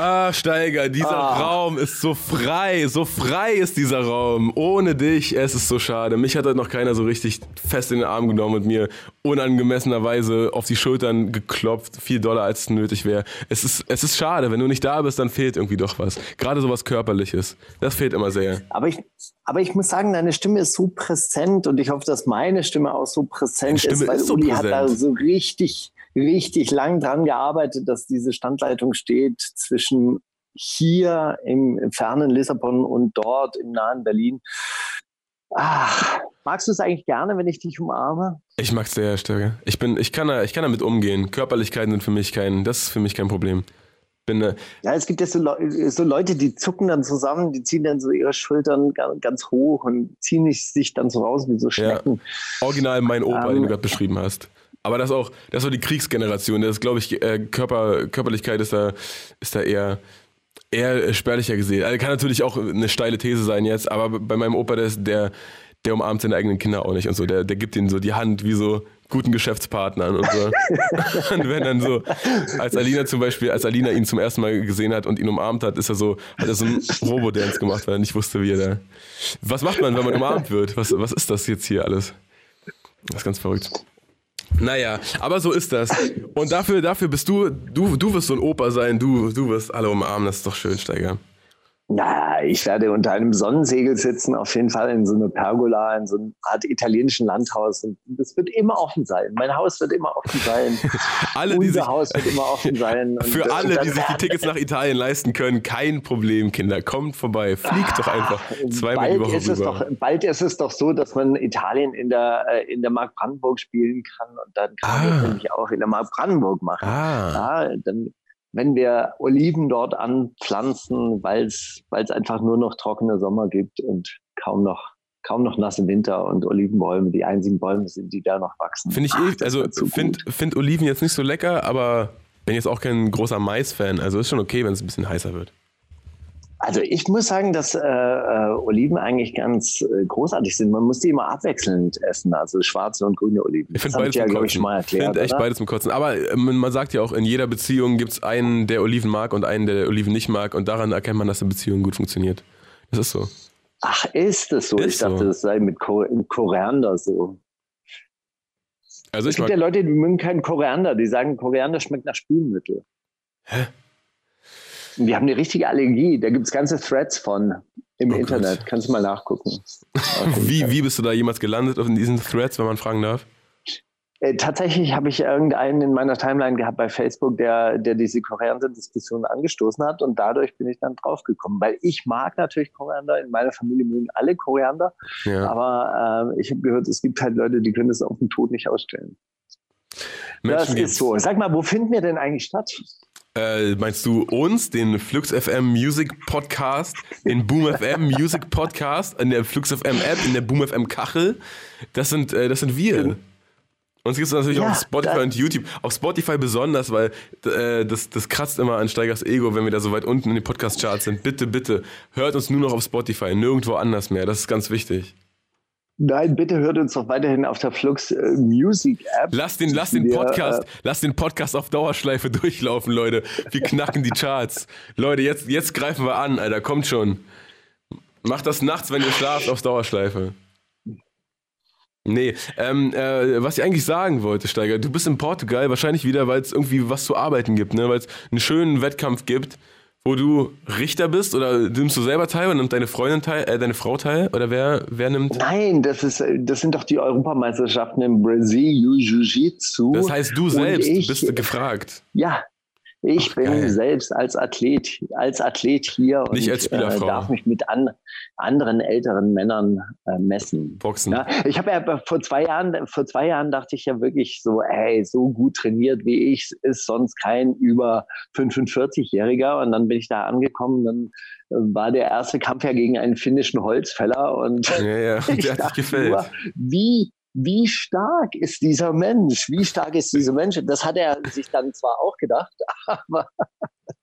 Ah, Steiger, dieser Raum ist so frei, so frei ist dieser Raum. Ohne dich, es ist so schade. Mich hat heute noch keiner so richtig fest in den Arm genommen und mir unangemessenerweise auf die Schultern geklopft, viel doller als es nötig wäre. Es ist, es ist schade, wenn du nicht da bist, dann fehlt irgendwie doch was. Gerade so was Körperliches. Das fehlt immer sehr. Aber ich, aber ich muss sagen, deine Stimme ist so präsent und ich hoffe, dass meine Stimme auch so präsent ist, weil ist so Uli hat da präsent. so richtig, richtig lang dran gearbeitet, dass diese Standleitung steht zwischen hier im, fernen Lissabon und dort im nahen Berlin. Ach, magst du es eigentlich gerne, wenn ich dich umarme? Ich mag's sehr, Steiger. Ich bin, ich kann, da, ich kann damit umgehen. Körperlichkeiten sind für mich kein, das ist für mich kein Problem. Bin, äh, Ja, es gibt ja so, Leu- so Leute, die zucken dann zusammen, die ziehen dann so ihre Schultern ga- ganz hoch und ziehen sich dann so raus wie so Schnecken. original mein Opa, den Ähm, du gerade beschrieben hast. Aber das auch, das war die Kriegsgeneration. Das glaube ich, äh, Körper, Körperlichkeit ist da, ist da eher, eher spärlicher gesehen. Also kann natürlich auch eine steile These sein jetzt, aber bei meinem Opa, der, ist, der, der umarmt seine eigenen Kinder auch nicht und so. Der, der gibt ihnen so die Hand wie so guten Geschäftspartnern und so. und wenn dann so, als Alina zum Beispiel, als Alina ihn zum ersten Mal gesehen hat und ihn umarmt hat, ist er so, hat er so einen Robo-Dance gemacht, weil er nicht wusste, wie er da. Was macht man, wenn man umarmt wird? Was, was ist das jetzt hier alles? Das ist ganz verrückt. Naja, aber so ist das. Und dafür, dafür bist du, du, du wirst so ein Opa sein, du, du wirst alle umarmen, das ist doch schön, Steiger. Na, ich werde unter einem Sonnensegel sitzen, auf jeden Fall in so einer Pergola, in so einer Art italienischen Landhaus. Und das wird immer offen sein. Mein Haus wird immer offen sein. Alle, Unser sich, Haus wird immer offen sein. Und für das- alle, und die sich die Tickets nach Italien leisten können, kein Problem, Kinder. Kommt vorbei, fliegt doch einfach zweimal die bald Woche ist es doch, Bald ist es doch so, dass man Italien in der, äh, in der Mark Brandenburg spielen kann. Und dann kann man Ah. das nämlich auch in der Mark Brandenburg machen. Ah, Ja, dann, wenn wir Oliven dort anpflanzen, weil es einfach nur noch trockene Sommer gibt und kaum noch, kaum noch nasse Winter und Olivenbäume die einzigen Bäume sind, die da noch wachsen. finde ich Ach, eh, das also wird so find, gut. find Oliven jetzt nicht so lecker, aber bin jetzt auch kein großer Mais-Fan. Also ist schon okay, wenn es ein bisschen heißer wird. Also ich muss sagen, dass äh, äh, Oliven eigentlich ganz äh, großartig sind. Man muss die immer abwechselnd essen, also schwarze und grüne Oliven. Ich finde beides ja, glaube ich, Kotzen. schon mal erklärt. finde echt oder? beides zum Kotzen. Aber ähm, man sagt ja auch, in jeder Beziehung gibt es einen, der Oliven mag und einen, der Oliven nicht mag. Und daran erkennt man, dass eine Beziehung gut funktioniert. Das ist so. Ach, ist das so? Ist ich dachte, so. das sei mit Ko Koriander so. Also Es gibt ja Leute, die mögen keinen Koriander. Die sagen, Koriander schmeckt nach Spülmittel. Hä? Die haben eine richtige Allergie. Da gibt es ganze Threads von im Oh Gott. Internet. Kannst du mal nachgucken. wie, wie bist du da jemals gelandet auf diesen Threads, wenn man fragen darf? Äh, tatsächlich habe ich irgendeinen in meiner Timeline gehabt bei Facebook, der, der diese Koriander-Diskussion angestoßen hat und dadurch bin ich dann draufgekommen. Weil ich mag natürlich Koriander, in meiner Familie mögen alle Koriander, Ja. aber äh, ich habe gehört, es gibt halt Leute, die können das auf den Tod nicht ausstellen. das Menschen ist gibt's. so. Sag mal, wo finden wir denn eigentlich statt? Äh, meinst du uns, den Flux FM Music Podcast, den Boom FM Music Podcast, in der Flux FM App, in der Boom FM Kachel? Das sind, äh, das sind wir. Uns gibt es natürlich Ja, auch auf Spotify und YouTube. Auf Spotify besonders, weil äh, das, das kratzt immer an Steigers Ego, wenn wir da so weit unten in den Podcast-Charts sind. Bitte, bitte, hört uns nur noch auf Spotify, nirgendwo anders mehr. Das ist ganz wichtig. Nein, bitte hört uns doch weiterhin auf der Flux äh, Music App. Lass den, lass den Podcast, äh, lass den Podcast auf Dauerschleife durchlaufen, Leute. Wir knacken die Charts. Leute, jetzt, jetzt greifen wir an, Alter, kommt schon. Macht das nachts, wenn ihr schlaft, auf Dauerschleife. Nee, ähm, äh, was ich eigentlich sagen wollte, Steiger, du bist in Portugal wahrscheinlich wieder, weil es irgendwie was zu arbeiten gibt, ne? weil es einen schönen Wettkampf gibt, wo du Richter bist oder nimmst du selber teil oder nimmt deine Freundin teil, äh, deine Frau teil oder wer, wer nimmt? Nein, das, ist, äh, das sind doch die Europameisterschaften im Brasil Jiu-Jitsu. Das heißt, du Und selbst ich- bist gefragt. Ja, ich Ach, bin geil. selbst als Athlet, als Athlet hier und Nicht Spielerfrau. Äh, darf mich mit an, anderen älteren Männern äh, messen. Boxen. Ja, ich habe ja vor zwei Jahren, vor zwei Jahren dachte ich ja wirklich so, ey, so gut trainiert wie ich ist sonst kein über 45-Jähriger. Und dann bin ich da angekommen, dann äh, war der erste Kampf ja gegen einen finnischen Holzfäller und Ja, ja, ich der hat sich dachte gefällt. nur, wie, wie stark ist dieser Mensch? Wie stark ist dieser Mensch? Das hat er sich dann zwar auch gedacht, aber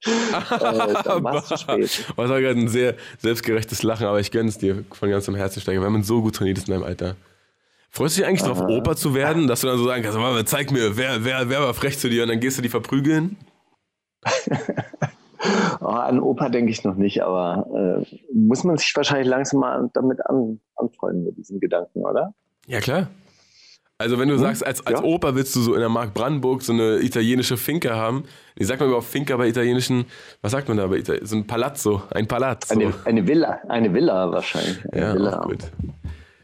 äh, dann war es gerade ein sehr selbstgerechtes Lachen, aber ich gönn's dir von ganzem Herzen, Steiger, wenn man so gut trainiert ist in deinem Alter. Freust du dich eigentlich drauf, Opa zu werden, dass du dann so sagen kannst, Mama, zeig mir, wer, wer, wer war frech zu dir und dann gehst du die verprügeln? Oh, an Opa denke ich noch nicht, aber äh, muss man sich wahrscheinlich langsam mal damit an, anfreunden mit diesem Gedanken, oder? Ja, klar. Also wenn du sagst, als, als Ja. Opa willst du so in der Mark Brandenburg so eine italienische Finca haben. Wie sagt man überhaupt Finca bei italienischen, was sagt man da bei Italien? So ein Palazzo, ein Palazzo. Eine, eine Villa, eine Villa wahrscheinlich. Eine ja, Villa. auch gut.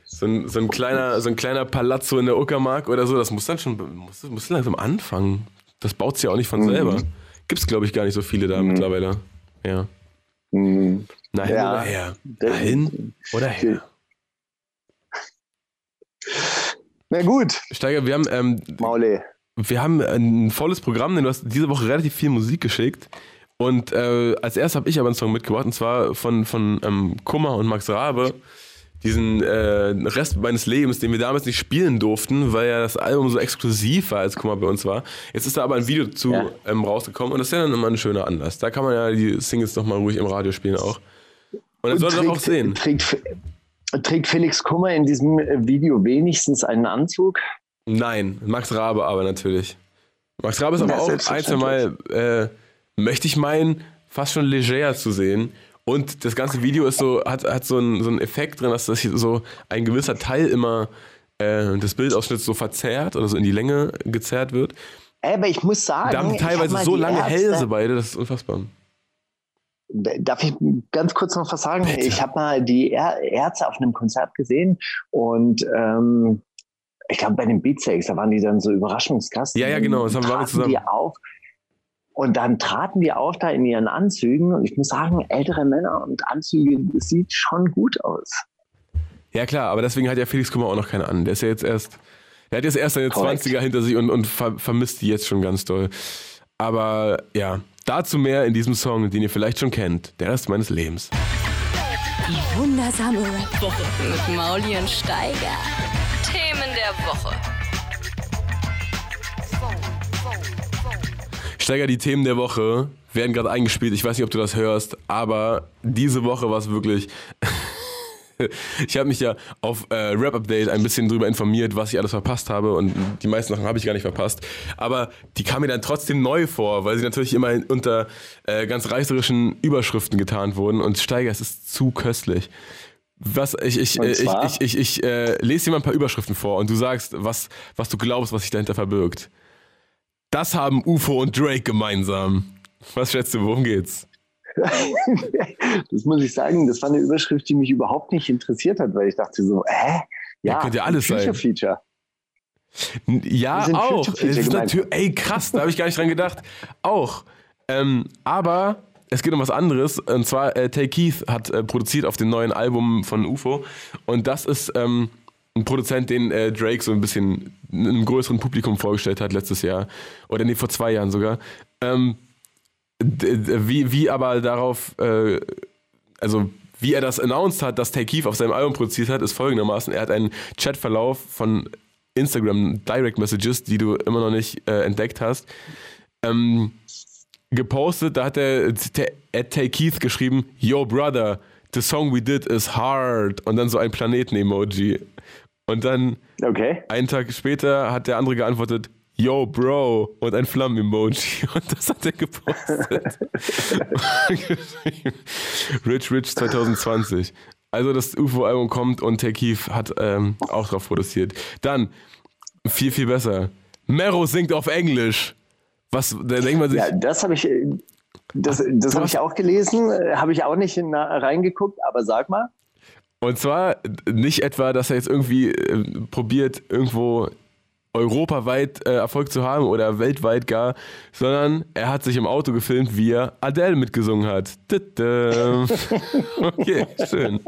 So ein, so, ein kleiner, so ein kleiner Palazzo in der Uckermark oder so, das muss dann schon, muss, muss langsam anfangen. Das baut sich ja auch nicht von Mhm. selber. Gibt's, glaube ich, gar nicht so viele da mittlerweile. Ja. Mhm. Na hin Ja. oder her. Na hin oder her. Na gut, Steiger, wir haben ähm, Maule. Wir haben ein volles Programm, denn du hast diese Woche relativ viel Musik geschickt. Und äh, als erstes habe ich aber einen Song mitgebracht, und zwar von, von ähm, Kummer und Max Rabe. Diesen äh, Rest meines Lebens, den wir damals nicht spielen durften, weil ja das Album so exklusiv war, als Kummer bei uns war. Jetzt ist da aber ein Video zu Ja. ähm, rausgekommen und das ist ja dann immer ein schöner Anlass. Da kann man ja die Singles nochmal ruhig im Radio spielen auch. Und dann soll doch auch sehen. Trägt, trägt Felix Kummer in diesem äh, Video wenigstens einen Anzug? Nein, Max Rabe aber natürlich. Max Rabe ist aber Ja, auch ein, zwei Mal, äh, möchte ich meinen, fast schon leger zu sehen. Und das ganze Video ist so, hat, hat so, einen, so einen Effekt drin, dass das hier so ein gewisser Teil immer äh, des Bildausschnitts so verzerrt oder so in die Länge gezerrt wird. Äh, Aber ich muss sagen, Da haben die ich hab teilweise mal so die lange Ärzte- Hälse beide, das ist unfassbar. Darf ich ganz kurz noch was sagen? Bitte. Ich habe mal die Ärzte auf einem Konzert gesehen und ähm, ich glaube bei den Beatsteaks, da waren die dann so Überraschungsgast. Ja, ja, genau, das haben wir zusammen. Die auf, und dann traten die auf da in ihren Anzügen und ich muss sagen, ältere Männer und Anzüge, das sieht schon gut aus. Ja klar, aber deswegen hat ja Felix Kummer auch noch keine an. Der ist ja jetzt erst, der hat jetzt erst seine Korrekt. 20er hinter sich und, und ver, vermisst die jetzt schon ganz doll. Aber ja, dazu mehr in diesem Song, den ihr vielleicht schon kennt. Der Rest meines Lebens. Die wundersame Rap-Woche. Mit Mauli und Steiger. Themen der Woche. Steiger, die Themen der Woche werden gerade eingespielt. Ich weiß nicht, ob du das hörst, aber diese Woche war es wirklich. ich habe mich ja auf äh, Rap Update ein bisschen drüber informiert, was ich alles verpasst habe und die meisten Sachen habe ich gar nicht verpasst. Aber die kamen mir dann trotzdem neu vor, weil sie natürlich immer unter äh, ganz reißerischen Überschriften getarnt wurden. Und Steiger, es ist zu köstlich. Was ich ich äh, ich ich, ich, ich äh, lese dir mal ein paar Überschriften vor und du sagst, was was du glaubst, was sich dahinter verbirgt. Das haben UFO und Drake gemeinsam. Was schätzt du, worum geht's? das muss ich sagen, das war eine Überschrift, die mich überhaupt nicht interessiert hat, weil ich dachte so, hä? Ja, könnte ja alles ein sein. N- Ja, auch. Future ist gemeint. natürlich, ey, krass, da habe ich gar nicht dran gedacht. Auch. Ähm, aber es geht um was anderes. Und zwar, äh, Tay Keith hat äh, produziert auf dem neuen Album von UFO. Und das ist ähm, ein Produzent, den äh, Drake so ein bisschen einem größeren Publikum vorgestellt hat letztes Jahr. Oder nee, vor zwei Jahren sogar. Ähm, wie, wie aber darauf, äh, also wie er das announced hat, dass Tay Keith auf seinem Album produziert hat, ist folgendermaßen. Er hat einen Chatverlauf von Instagram Direct Messages, die du immer noch nicht äh, entdeckt hast, ähm, gepostet. Da hat er at Tay Keith geschrieben, Yo Brother, the song we did is hard. Und dann so ein Planeten-Emoji. Und dann Okay. einen Tag später hat der andere geantwortet, Yo, Bro, und ein Flammen-Emoji. Und das hat er gepostet. Rich Rich 2020. Also das UFO-Album kommt und Keith hat ähm, auch drauf produziert. Dann, viel, viel besser. Mero singt auf Englisch. Was, da denkt man sich, Ja, das habe ich, äh, das, das habe ich auch gelesen, äh, habe ich auch nicht in, reingeguckt, aber sag mal. Und zwar nicht etwa, dass er jetzt irgendwie äh, probiert, irgendwo europaweit äh, Erfolg zu haben oder weltweit gar, sondern er hat sich im Auto gefilmt, wie er Adele mitgesungen hat. Okay, schön.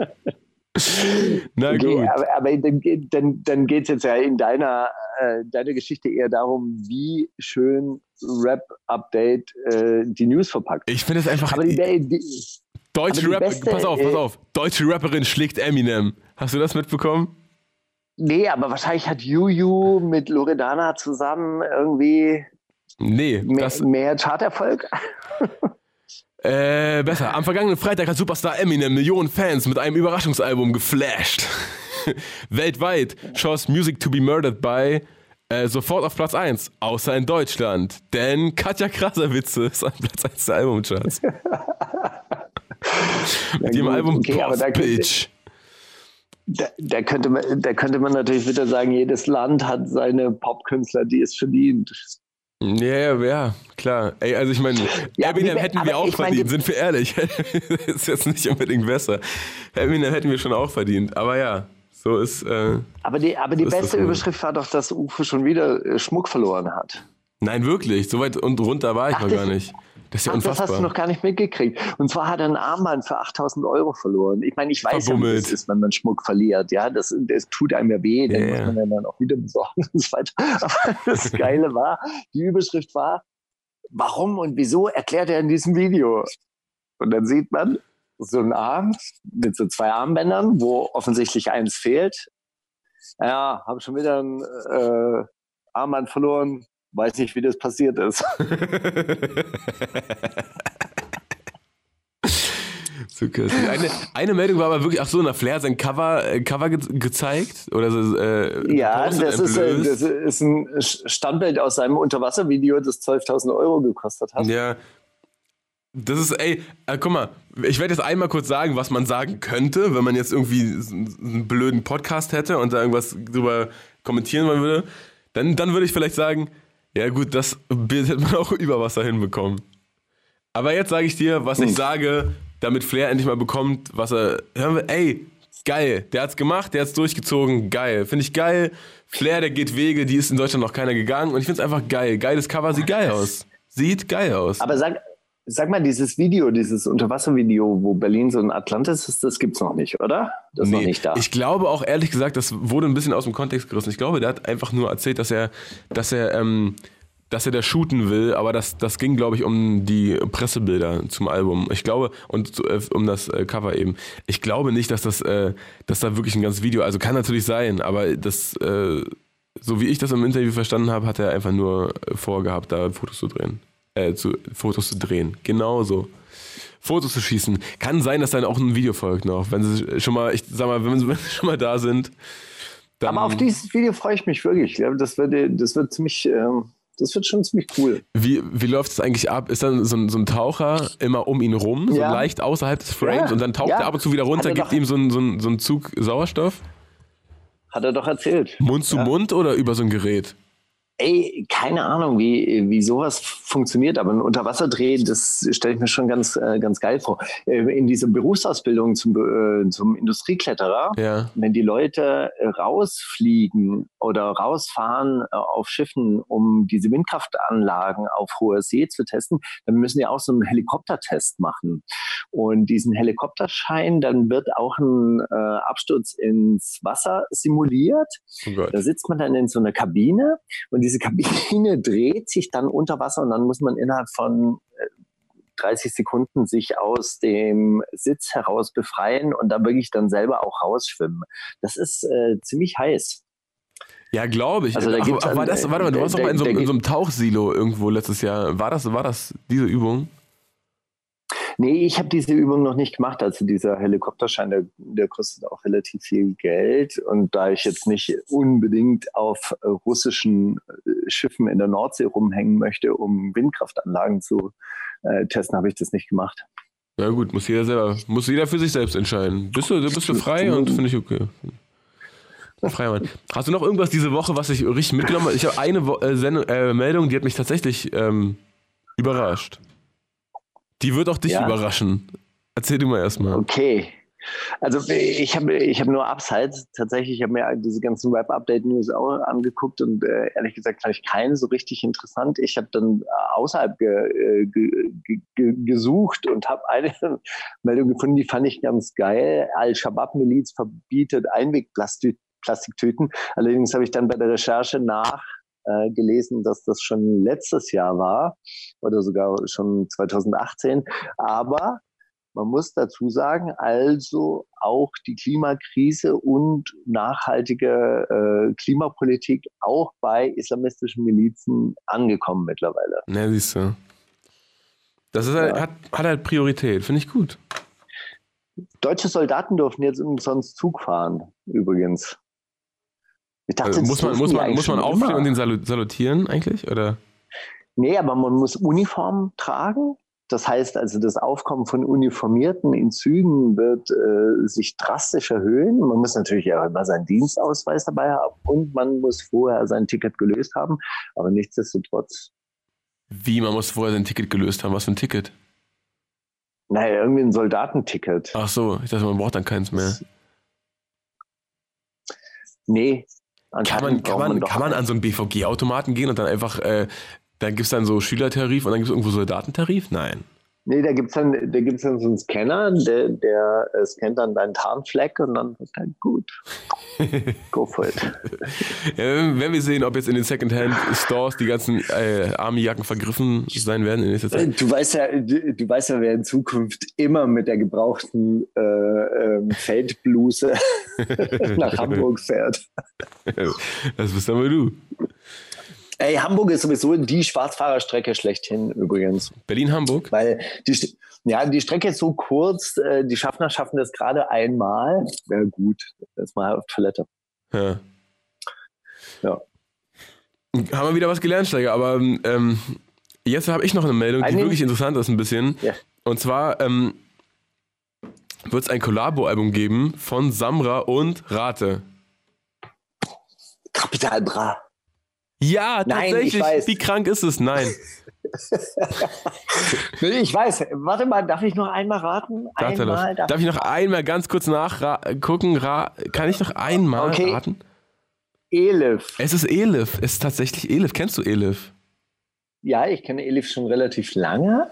Na Okay, gut. aber, aber dann, geht- dann, dann geht es jetzt ja in deiner, äh, deiner Geschichte eher darum, wie schön Rap-Update äh, die News verpackt. Ich finde es einfach. Aber die, die, deutsche Rapper, pass auf, pass äh, auf. Deutsche Rapperin schlägt Eminem. Hast du das mitbekommen? Nee, aber wahrscheinlich hat Juju mit Loredana zusammen irgendwie Nee, mehr, mehr Charterfolg. Äh, besser. Am vergangenen Freitag hat Superstar Eminem Millionen Fans mit einem Überraschungsalbum geflasht. Weltweit schoss Music to be Murdered by äh, sofort auf Platz 1, außer in Deutschland. Denn Katja Krasavice ist an Platz 1 der Albumcharts. mit ihrem Album okay, Boss Bitch. Da, da, könnte man, da könnte man natürlich wieder sagen, jedes Land hat seine Popkünstler, die es verdient. Ja, ja, ja, klar. Ey, also ich meine, Ja, Eminem hätten wir auch mein, verdient, die- sind wir ehrlich. ist jetzt nicht unbedingt besser. Eminem hätten wir schon auch verdient. Aber ja, so ist. Äh, Aber die, aber die So beste. Überschrift war doch, dass Uwe schon wieder äh, Schmuck verloren hat. nein, wirklich. So weit und runter war ich Ach, noch gar nicht. Das ist ja Ach, das unfassbar. hast du noch gar nicht mitgekriegt. Und zwar hat er ein Armband für 8000 Euro verloren. Ich meine, ich weiß ja, wie das ist, wenn man Schmuck verliert. Ja, das, das tut einem ja weh, den Ja, muss man ja dann auch wieder besorgen und so weiter. Aber das Geile war, die Überschrift war, warum und wieso erklärt er in diesem Video. Und dann sieht man so einen Arm mit so zwei Armbändern, wo offensichtlich eins fehlt. Ja, habe schon wieder ein äh, Armband verloren. Weiß nicht, wie das passiert ist. so köstlich. Eine, eine Meldung war aber wirklich, ach so, na Flair hat sein Cover, äh, Cover ge gezeigt. Oder so, äh, Ja, das ist, äh, das ist ein Standbild aus seinem Unterwasservideo, das 12.000 Euro gekostet hat. Ja. Das ist, ey, äh, guck mal, ich werde jetzt einmal kurz sagen, was man sagen könnte, wenn man jetzt irgendwie einen blöden Podcast hätte und da irgendwas drüber kommentieren wollen würde. Dann, dann würde ich vielleicht sagen, ja gut, das Bild hätte man auch über Wasser hinbekommen. Aber jetzt sage ich dir, was ich sage, damit Flair endlich mal bekommt, was er. Hören wir, ey, geil, der hat's gemacht, der hat's durchgezogen, geil. Finde ich geil. Flair, der geht Wege, die ist in Deutschland noch keiner gegangen und ich finde es einfach geil. Geiles Cover, sieht geil aus. Sieht geil aus. Aber sag, sag mal, dieses Video, dieses Unterwasservideo, wo Berlin so ein Atlantis ist, das gibt's noch nicht, oder? Das ist noch nicht da. Ich glaube auch ehrlich gesagt, das wurde ein bisschen aus dem Kontext gerissen. Ich glaube, der hat einfach nur erzählt, dass er, dass er, ähm, dass er da shooten will, aber das, das ging, glaube ich, um die Pressebilder zum Album. Ich glaube, und äh, um das äh, Cover eben. Ich glaube nicht, dass das, äh, dass da wirklich ein ganzes Video, also kann natürlich sein, aber das, äh, so wie ich das im Interview verstanden habe, hat er einfach nur äh, vorgehabt, da Fotos zu drehen. Äh, zu, Fotos zu drehen. Genauso. Fotos zu schießen. Kann sein, dass dann auch ein Video folgt noch. Wenn sie schon mal, ich sag mal, wenn sie, wenn sie schon mal da sind. Dann, Aber auf dieses Video freue ich mich wirklich. Das wird, das wird ziemlich, ähm, das wird schon ziemlich cool. wie, wie läuft es eigentlich ab? Ist dann so ein, so ein Taucher immer um ihn rum, so Ja. leicht außerhalb des Frames Ja, und dann taucht ja. er ab und zu wieder runter, er gibt ihm so einen so einen- so einen Zug Sauerstoff? Hat er doch erzählt. Mund zu. Mund oder über so ein Gerät? Ey, keine Ahnung, wie, wie sowas funktioniert, aber ein Unterwasserdreh, das stelle ich mir schon ganz, äh, ganz geil vor. Äh, In dieser Berufsausbildung zum, äh, zum Industriekletterer, Ja. wenn die Leute rausfliegen oder rausfahren äh, auf Schiffen, um diese Windkraftanlagen auf hoher See zu testen, dann müssen die auch so einen Helikoptertest machen. Und diesen Helikopterschein, dann wird auch ein äh, Absturz ins Wasser simuliert. Oh. Da sitzt man dann in so einer Kabine und diese Kabine dreht sich dann unter Wasser und dann muss man innerhalb von äh, 30 Sekunden sich aus dem Sitz heraus befreien und da wirklich dann selber auch rausschwimmen. Das ist äh, ziemlich heiß. Ja, glaube ich. Also da Ach, gibt's ach, war das, äh, warte mal, du warst doch mal in so, in so einem Tauchsilo irgendwo letztes Jahr. War das, war das diese Übung? Nee, ich habe diese Übung noch nicht gemacht. Also dieser Helikopterschein, der, der kostet auch relativ viel Geld. Und da ich jetzt nicht unbedingt auf äh, russischen äh, Schiffen in der Nordsee rumhängen möchte, um Windkraftanlagen zu äh, testen, habe ich das nicht gemacht. Ja gut, muss jeder selber, muss jeder für sich selbst entscheiden. Bist du, bist du frei und finde ich okay. Frei, Mann. Hast du noch irgendwas diese Woche, was ich richtig mitgenommen habe? Ich habe eine Wo äh, Sendung, äh, Meldung, die hat mich tatsächlich ähm, überrascht. Die wird auch dich Ja. überraschen. Erzähl du mal erstmal. Okay. Also ich habe ich hab nur Upsides. Tatsächlich, ich habe mir diese ganzen Web-Update-News auch angeguckt und äh, ehrlich gesagt fand ich keinen so richtig interessant. Ich habe dann äh, außerhalb äh, ge, ge, ge, gesucht und habe eine Meldung gefunden, die fand ich ganz geil. Al-Shabaab-Miliz verbietet Einwegplastiktüten. Allerdings habe ich dann bei der Recherche nach äh, gelesen, dass das schon letztes Jahr war oder sogar schon 2018. Aber man muss dazu sagen, also auch die Klimakrise und nachhaltige äh, Klimapolitik auch bei islamistischen Milizen angekommen mittlerweile. Na, siehst du. Das ist halt, hat, hat halt Priorität, finde ich gut. Deutsche Soldaten dürfen jetzt umsonst Zug fahren, übrigens. Dachte, also muss man, muss man, muss man aufstehen und den salutieren eigentlich? Oder? Nee, aber man muss Uniform tragen. Das heißt also, das Aufkommen von Uniformierten in Zügen wird äh, sich drastisch erhöhen. Man muss natürlich ja immer seinen Dienstausweis dabei haben und man muss vorher sein Ticket gelöst haben. Aber nichtsdestotrotz. Wie, man muss vorher sein Ticket gelöst haben? Was für ein Ticket? Naja, irgendwie ein Soldatenticket. Ach so, ich dachte, man braucht dann keins mehr. Nee. Kann man, kann, man, kann man an so einen BVG-Automaten gehen und dann einfach äh, dann gibt es dann so Schülertarif und dann gibt es irgendwo Soldatentarif? Nein. Nee, da gibt es dann, da gibt's dann so einen Scanner, der, der äh, scannt dann deinen Tarnfleck und dann wird dann gut. Go for it. ja, wenn wir sehen, ob jetzt in den Secondhand-Stores die ganzen äh, Army-Jacken vergriffen sein werden in nächster Zeit. Du weißt ja, du, du, weißt ja, wer in Zukunft immer mit der gebrauchten äh, ähm, Feldbluse nach Hamburg fährt. das bist aber du. Ey, Hamburg ist sowieso die Schwarzfahrerstrecke schlechthin übrigens. Berlin-Hamburg? Weil die, ja, die Strecke ist so kurz, äh, die Schaffner schaffen das gerade einmal. Wäre gut, erstmal auf Toilette. Ja. Ja. Haben wir wieder was gelernt, Steiger, aber ähm, jetzt habe ich noch eine Meldung, die wirklich interessant ist ein bisschen. Ja. Und zwar ähm, wird es ein Collabo-Album geben von Samra und Rate. Kapital Bra. Ja, tatsächlich. Nein, Wie krank ist es? Nein. ich weiß. Warte mal, darf ich noch einmal raten? Einmal, darf, darf ich noch einmal ganz kurz nachgucken? Kann ich noch einmal okay. raten? Elif. Es ist Elif. Es ist tatsächlich Elif. Kennst du Elif? Ja, ich kenne Elif schon relativ lange.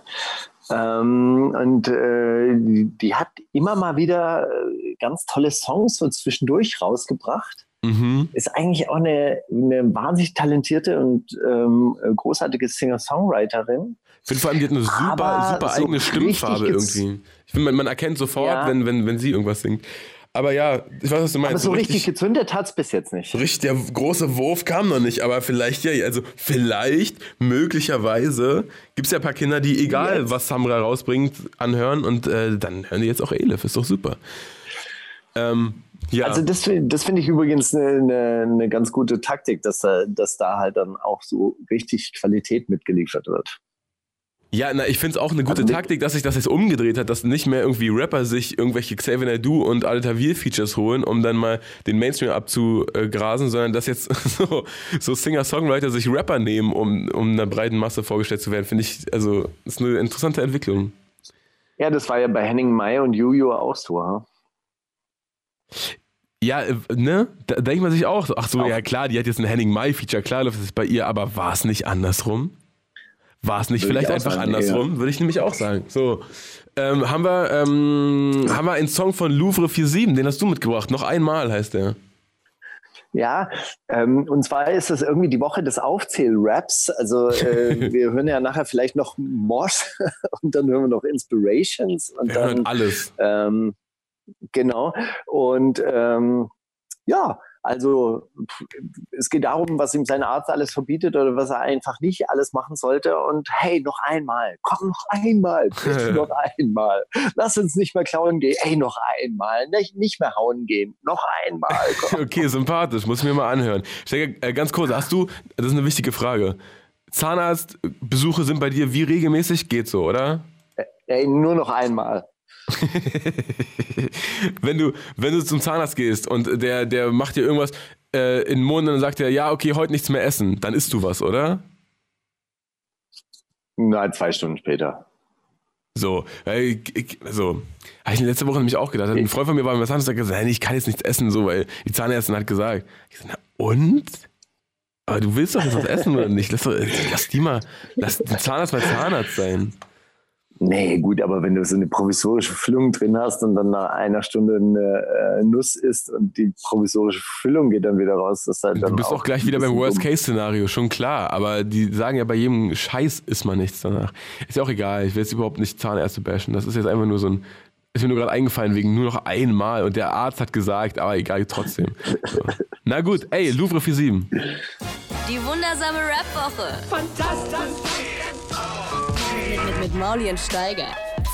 Ähm, und äh, die, die, hat immer mal wieder äh, ganz tolle Songs so zwischendurch rausgebracht. Mhm. Ist eigentlich auch eine, eine wahnsinnig talentierte und ähm, großartige Singer-Songwriterin. Ich finde vor allem, die hat eine super, super so eigene Stimmfarbe irgendwie. Ich finde, man, man, erkennt sofort, ja. wenn, wenn, wenn sie irgendwas singt. Aber ja, ich weiß, was du meinst. Aber so richtig, richtig gezündet hat es bis jetzt nicht. Richtig, der große Wurf kam noch nicht, aber vielleicht ja, also vielleicht, möglicherweise, gibt es ja ein paar Kinder, die egal, jetzt. was Samra rausbringt, anhören und äh, dann hören die jetzt auch Elif, ist doch super. Ähm, ja. Also das, das finde ich übrigens eine, eine, ganz gute Taktik, dass, dass da halt dann auch so richtig Qualität mitgeliefert wird. Ja, na, ich finde es auch eine gute also Taktik, dass sich das jetzt umgedreht hat, dass nicht mehr irgendwie Rapper sich irgendwelche Xavier Naidoo und Altavir-Features holen, um dann mal den Mainstream abzugrasen, sondern dass jetzt so, so Singer-Songwriter sich Rapper nehmen, um, um einer breiten Masse vorgestellt zu werden, finde ich, also ist eine interessante Entwicklung. Ja, das war ja bei Henning May und Juju auch so. Ha? Ja, äh, ne? Da denkt man sich auch so, ach so, ja klar, die hat jetzt ein Henning Mai-Feature, klar läuft es bei ihr, aber war es nicht andersrum? War es nicht Würde vielleicht einfach sagen, andersrum? Ja. Würde ich nämlich auch sagen. So. Ähm, haben, wir, ähm, haben wir einen Song von Louvre 47, den hast du mitgebracht. Noch einmal heißt der. Ja, ähm, und zwar ist es irgendwie die Woche des Aufzähl-Raps. Also äh, wir hören ja nachher vielleicht noch Mosh und dann hören wir noch Inspirations. Und wir dann, hören alles. Ähm, Genau. Und ähm, ja, also es geht darum, was ihm sein Arzt alles verbietet oder was er einfach nicht alles machen sollte. Und hey, noch einmal, komm noch einmal, bitte noch einmal. Lass uns nicht mehr klauen gehen. Hey, noch einmal, nicht, nicht mehr hauen gehen. Noch einmal. Komm. okay, sympathisch, muss ich mir mal anhören. Stecke, äh, ganz kurz, hast du, das ist eine wichtige Frage. Zahnarztbesuche sind bei dir wie regelmäßig? Geht so, oder? Äh, ey, nur noch einmal. wenn, du, wenn du zum Zahnarzt gehst und der, der macht dir irgendwas äh, in den Mund und dann sagt er, ja, okay, heute nichts mehr essen, dann isst du was, oder? Nein, zwei Stunden später. So, äh, also, habe ich letzte Woche nämlich auch gedacht. Ein Freund von mir war beim Zahnarzt und hat gesagt, ich kann jetzt nichts essen, so, weil die Zahnärztin hat gesagt. Ich so, na und? Aber du willst doch jetzt was essen oder nicht? Lass, doch, lass die mal, lass den Zahnarzt mal Zahnarzt sein. Nee, gut, aber wenn du so eine provisorische Füllung drin hast und dann nach einer Stunde eine äh, Nuss isst und die provisorische Füllung geht dann wieder raus, das halt dann Du bist auch, auch gleich wieder beim Worst-Case-Szenario, schon klar. Aber die sagen ja, bei jedem Scheiß isst man nichts danach. Ist ja auch egal, ich will jetzt überhaupt nicht Zahnärzte bashen. Das ist jetzt einfach nur so ein, ist mir nur gerade eingefallen wegen nur noch einmal und der Arzt hat gesagt, aber egal, trotzdem. So. Na gut, ey, Louvre 47. Die wundersame Rap-Woche. Fantastisch. Mit, Mauli und Steiger.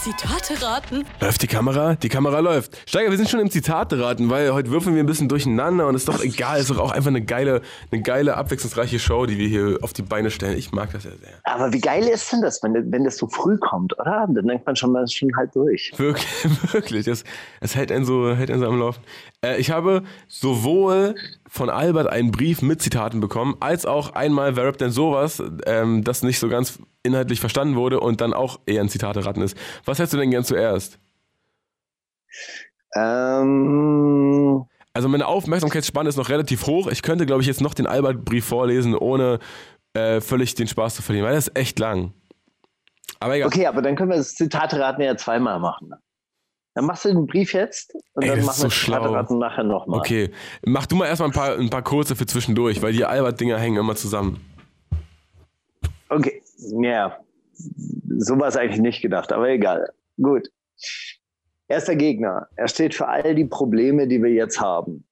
Zitate raten. Läuft die Kamera? Die Kamera läuft. Steiger, wir sind schon im Zitate raten, weil heute würfeln wir ein bisschen durcheinander und ist doch egal. Ist doch auch einfach eine geile, eine geile, abwechslungsreiche Show, die wir hier auf die Beine stellen. Ich mag das ja sehr. Aber wie geil ist denn das, wenn, wenn das so früh kommt, oder? Dann denkt man schon mal schon halb durch. Wirklich, wirklich. Es, es hält, einen so, hält einen so am Laufen. Äh, ich habe sowohl von Albert einen Brief mit Zitaten bekommen, als auch einmal, wer rappt denn sowas, ähm, das nicht so ganz inhaltlich verstanden wurde und dann auch eher ein Zitate raten ist. Was hättest du denn gern zuerst? Ähm, Also meine Aufmerksamkeitsspanne ist noch relativ hoch. Ich könnte, glaube ich, jetzt noch den Albert-Brief vorlesen, ohne äh, völlig den Spaß zu verlieren, weil das ist echt lang. Aber egal. okay, aber dann können wir das Zitate-Raten ja zweimal machen. Dann machst du den Brief jetzt und Ey, dann machen wir so schlau. Nachher nochmal. Okay, mach du mal erstmal ein paar, ein paar kurze für zwischendurch, weil die Albert-Dinger hängen immer zusammen. Okay, ja. So war es eigentlich nicht gedacht, aber egal. Gut. Erster Gegner. Er steht für all die Probleme, die wir jetzt haben.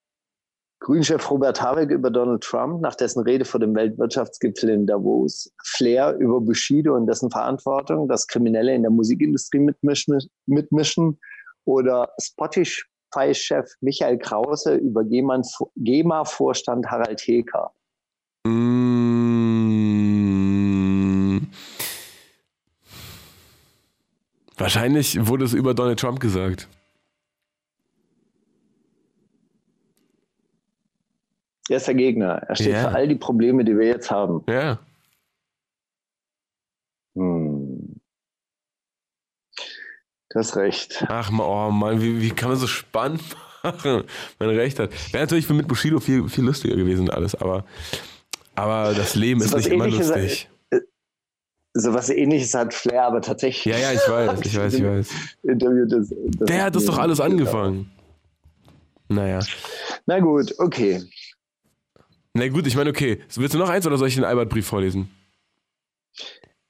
Grünchef Robert Habeck über Donald Trump nach dessen Rede vor dem Weltwirtschaftsgipfel in Davos. Flair über Bushido und dessen Verantwortung, dass Kriminelle in der Musikindustrie mitmischen. mitmischen. Oder Spotify-Chef Michael Krause über GEMA-Vorstand Harald Heker. Mm. Wahrscheinlich wurde es über Donald Trump gesagt. Erster Gegner. Er steht Ja. für all die Probleme, die wir jetzt haben. Ja. Hm. Du hast recht. Ach oh Mann, wie, wie kann man so spannend machen? Man recht hat. Wäre natürlich mit Bushido viel, viel lustiger gewesen alles, aber, aber das Leben ist Was nicht immer lustig. So was ähnliches hat Flair, aber tatsächlich. Ja, ja, ich weiß, ich weiß, ich weiß. Interview das, das Der hat das doch alles Genau. angefangen. Naja. Na gut, okay. Na gut, ich meine, okay. Willst du noch eins oder soll ich den Albert-Brief vorlesen?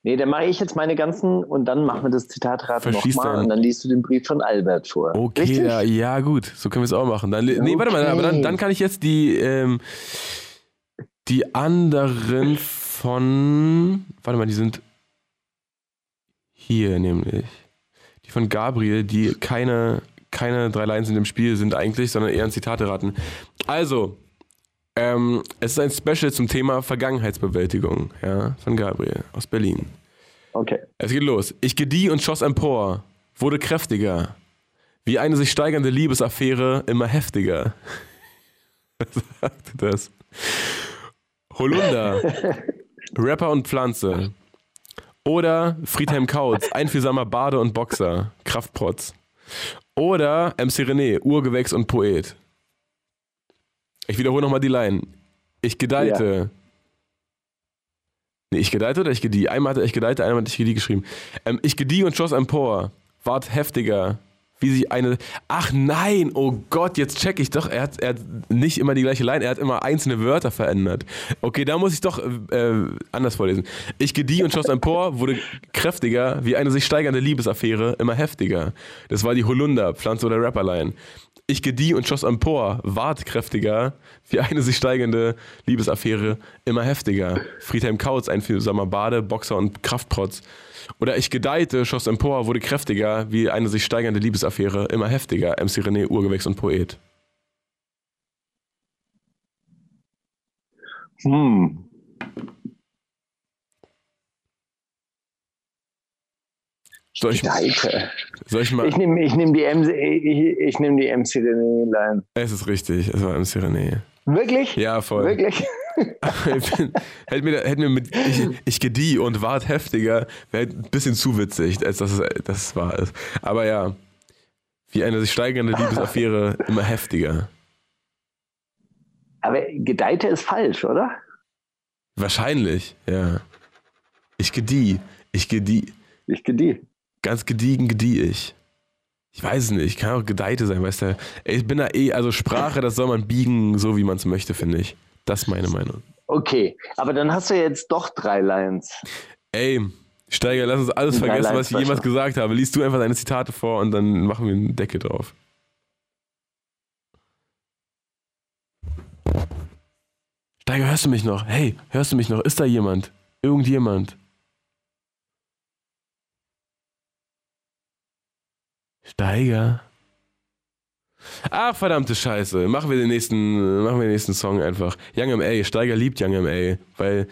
Nee, dann mache ich jetzt meine ganzen und dann machen wir das Zitatrat nochmal und dann liest du den Brief von Albert vor. Okay, ja, ja, gut. So können wir es auch machen. Dann, Nee, warte mal, Okay. aber dann, dann kann ich jetzt die, ähm, die anderen von. Warte mal, die sind hier nämlich. Die von Gabriel, die keine, keine drei Lines in dem Spiel sind eigentlich, sondern eher ein Zitate raten. Also, ähm, es ist ein Special zum Thema Vergangenheitsbewältigung, ja, von Gabriel aus Berlin. Okay. Es geht los. Ich gedieh und schoss empor, wurde kräftiger. Wie eine sich steigernde Liebesaffäre immer heftiger. Wer sagte das? Holunder, Rapper und Pflanze. Oder Friedhelm Kautz, einfühlsamer Bade und Boxer, Kraftprotz. Oder MC René, Urgewächs und Poet. Ich wiederhole nochmal die Line. Ich gedeilte. Nee, ich gedeilte oder ich gedieh? Einmal hatte ich gedeilte, einmal hatte ich gedieh geschrieben. Ähm, ich gedieh und schoss empor. Ward heftiger. Wie sich eine. Ach nein, oh Gott, jetzt check ich doch. Er hat, er hat nicht immer die gleiche Line, er hat immer einzelne Wörter verändert. Okay, da muss ich doch äh, anders vorlesen. Ich gedieh und schoss empor, wurde kräftiger, wie eine sich steigernde Liebesaffäre, immer heftiger. Das war die Holunder, Pflanze oder Rapperline. Ich gedieh und schoss empor, ward kräftiger, wie eine sich steigende Liebesaffäre, immer heftiger. Friedhelm Kautz, einfühlsamer Bade, Boxer und Kraftprotz. Oder ich gedeihte, schoss empor, wurde kräftiger, wie eine sich steigernde Liebesaffäre, immer heftiger. MC René, Urgewächs und Poet. Hm. Soll ich, soll ich mal. Ich nehme ich nehm die, MC ich, ich nehm die MC René-Line. Es ist richtig, es war MC René. Wirklich? Ja, voll. Wirklich? Hätte mir, hätte mir mit ich, ich gedieh und ward heftiger, wäre ein bisschen zu witzig, als dass es, dass es wahr ist. Aber ja, wie eine sich steigernde Liebesaffäre immer heftiger. Aber Gedeihte ist falsch, oder? Wahrscheinlich, ja. Ich gedieh, ich gedieh, Ich gedieh. Ganz gediegen gedieh ich. Ich weiß es nicht, kann auch gedeihte sein, weißt du. Ey, Ich bin da eh, also Sprache, das soll man biegen, so wie man es möchte, finde ich. Das ist meine Meinung. Okay, aber dann hast du jetzt doch drei Lines. Ey, Steiger, lass uns alles Drei vergessen, Lines was ich jemals gesagt habe. Lies du einfach deine Zitate vor und dann machen wir einen Deckel drauf. Steiger, hörst du mich noch? Hey, hörst du mich noch? Ist da jemand? Irgendjemand? Steiger. Ach, verdammte Scheiße. Machen wir den nächsten, machen wir den nächsten Song einfach. Young M.A. Steiger liebt Young M.A. Weil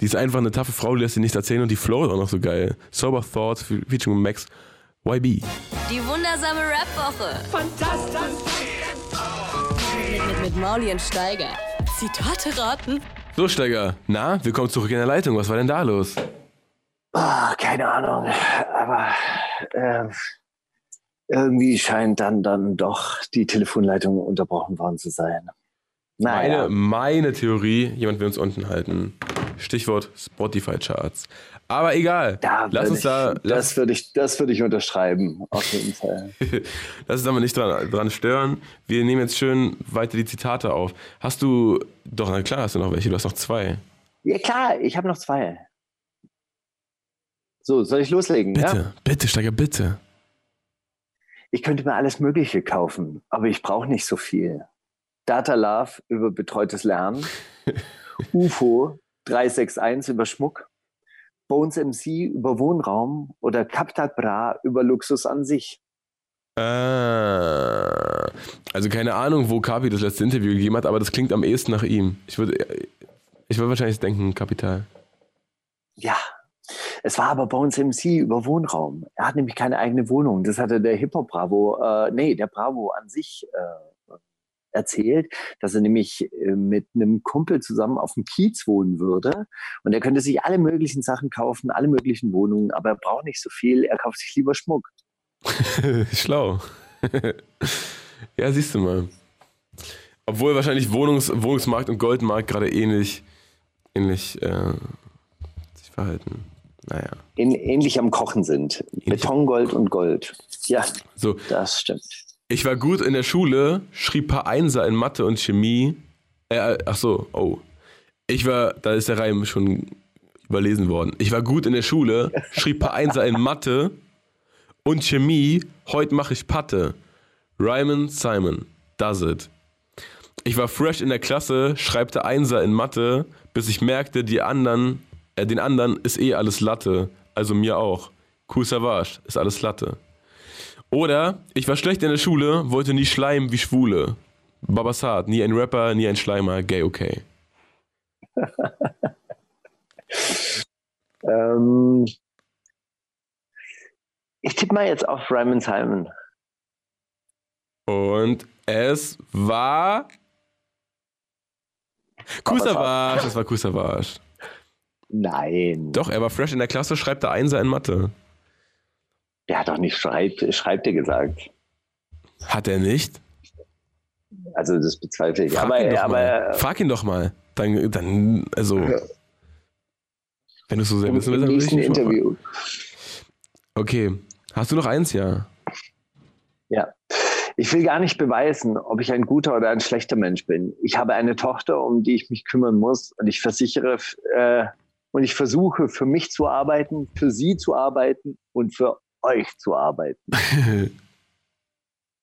die ist einfach eine taffe Frau, die lässt sich nichts erzählen und die Flow ist auch noch so geil. Sober Thoughts featuring Max YB. Die wundersame Rap-Woche. Fantastisch. Mit, mit, mit Mauli und Steiger. Zitate raten. So, Steiger. Na, willkommen zurück in der Leitung. Was war denn da los? Ah, keine Ahnung, aber äh, irgendwie scheint dann, dann doch die Telefonleitung unterbrochen worden zu sein. Meine, Naja, meine Theorie, jemand will uns unten halten. Stichwort Spotify-Charts. Aber egal. da lass uns ich, da, lass, das würde ich, das würde ich unterschreiben, auf jeden Fall. lass uns aber nicht dran, dran stören. Wir nehmen jetzt schön weiter die Zitate auf. Hast du, doch, na klar, hast du noch welche. Du hast noch zwei. Ja klar, ich habe noch zwei. So, soll ich loslegen? Bitte, Ja? bitte, Steiger, bitte. Ich könnte mir alles Mögliche kaufen, aber ich brauche nicht so viel. Data Love über betreutes Lernen, UFO 361 über Schmuck, Bones MC über Wohnraum oder Captat Bra über Luxus an sich. Ah, also keine Ahnung, wo Kapi das letzte Interview gegeben hat, aber das klingt am ehesten nach ihm. Ich würde, ich würde wahrscheinlich denken, Kapital. Ja, es war aber Bones MC über Wohnraum. Er hat nämlich keine eigene Wohnung. Das hatte der Hip Hop Bravo, äh, nee, der Bravo an sich äh, erzählt, dass er nämlich äh, mit einem Kumpel zusammen auf dem Kiez wohnen würde. Und er könnte sich alle möglichen Sachen kaufen, alle möglichen Wohnungen, aber er braucht nicht so viel. Er kauft sich lieber Schmuck. Schlau. ja, siehst du mal. Obwohl wahrscheinlich Wohnungs Wohnungsmarkt und Goldmarkt gerade ähnlich, ähnlich äh, sich verhalten. Naja. Ähn ähnlich am Kochen sind. Betongold und Gold. Ja, So, das stimmt. ich war gut in der Schule, schrieb paar Einser in Mathe und Chemie. Äh, ach so, oh. Ich war, da ist der Reim schon überlesen worden. Ich war gut in der Schule, schrieb paar Einser in Mathe und Chemie. Heute mache ich Patte. Ryman Simon, does it. Ich war fresh in der Klasse, schreibte Einser in Mathe, bis ich merkte, die anderen, äh, den anderen ist eh alles Latte. Also mir auch. Cool Savage, ist alles Latte. Oder ich war schlecht in der Schule, wollte nie schleimen wie Schwule. Babasat, nie ein Rapper, nie ein Schleimer, gay okay. Ähm, ich tippe mal jetzt auf Ryman Simon. Und es war. Kusavage, es war Kusavage. Nein. Doch, er war fresh in der Klasse, schreibt er Einser in Mathe. Der hat doch nicht schreibt, schreibt er gesagt. Hat er nicht? Also das bezweifle ich. Frag aber ihn doch aber mal. Frag ihn doch mal. Dann, dann also. Wenn du es so sehr wissen willst, dann will ich vorfragen. Interview. Okay. Hast du noch eins, ja? Ja. Ich will gar nicht beweisen, ob ich ein guter oder ein schlechter Mensch bin. Ich habe eine Tochter, um die ich mich kümmern muss und ich versichere äh, und ich versuche für mich zu arbeiten, für sie zu arbeiten und für euch zu arbeiten.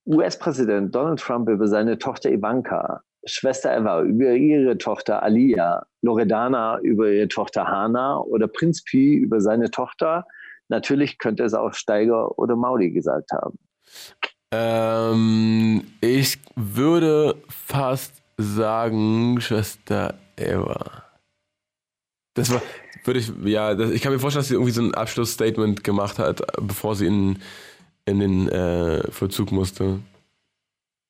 US-Präsident Donald Trump über seine Tochter Ivanka, Schwester Eva über ihre Tochter Alia, Loredana über ihre Tochter Hana oder Prinz Pi über seine Tochter. Natürlich könnte es auch Steiger oder Mauli gesagt haben. Ähm, ich würde fast sagen, Schwester Eva. Das war, würde ich, ja, das, ich kann mir vorstellen, dass sie irgendwie so ein Abschlussstatement gemacht hat, bevor sie in, in den äh, Vollzug musste.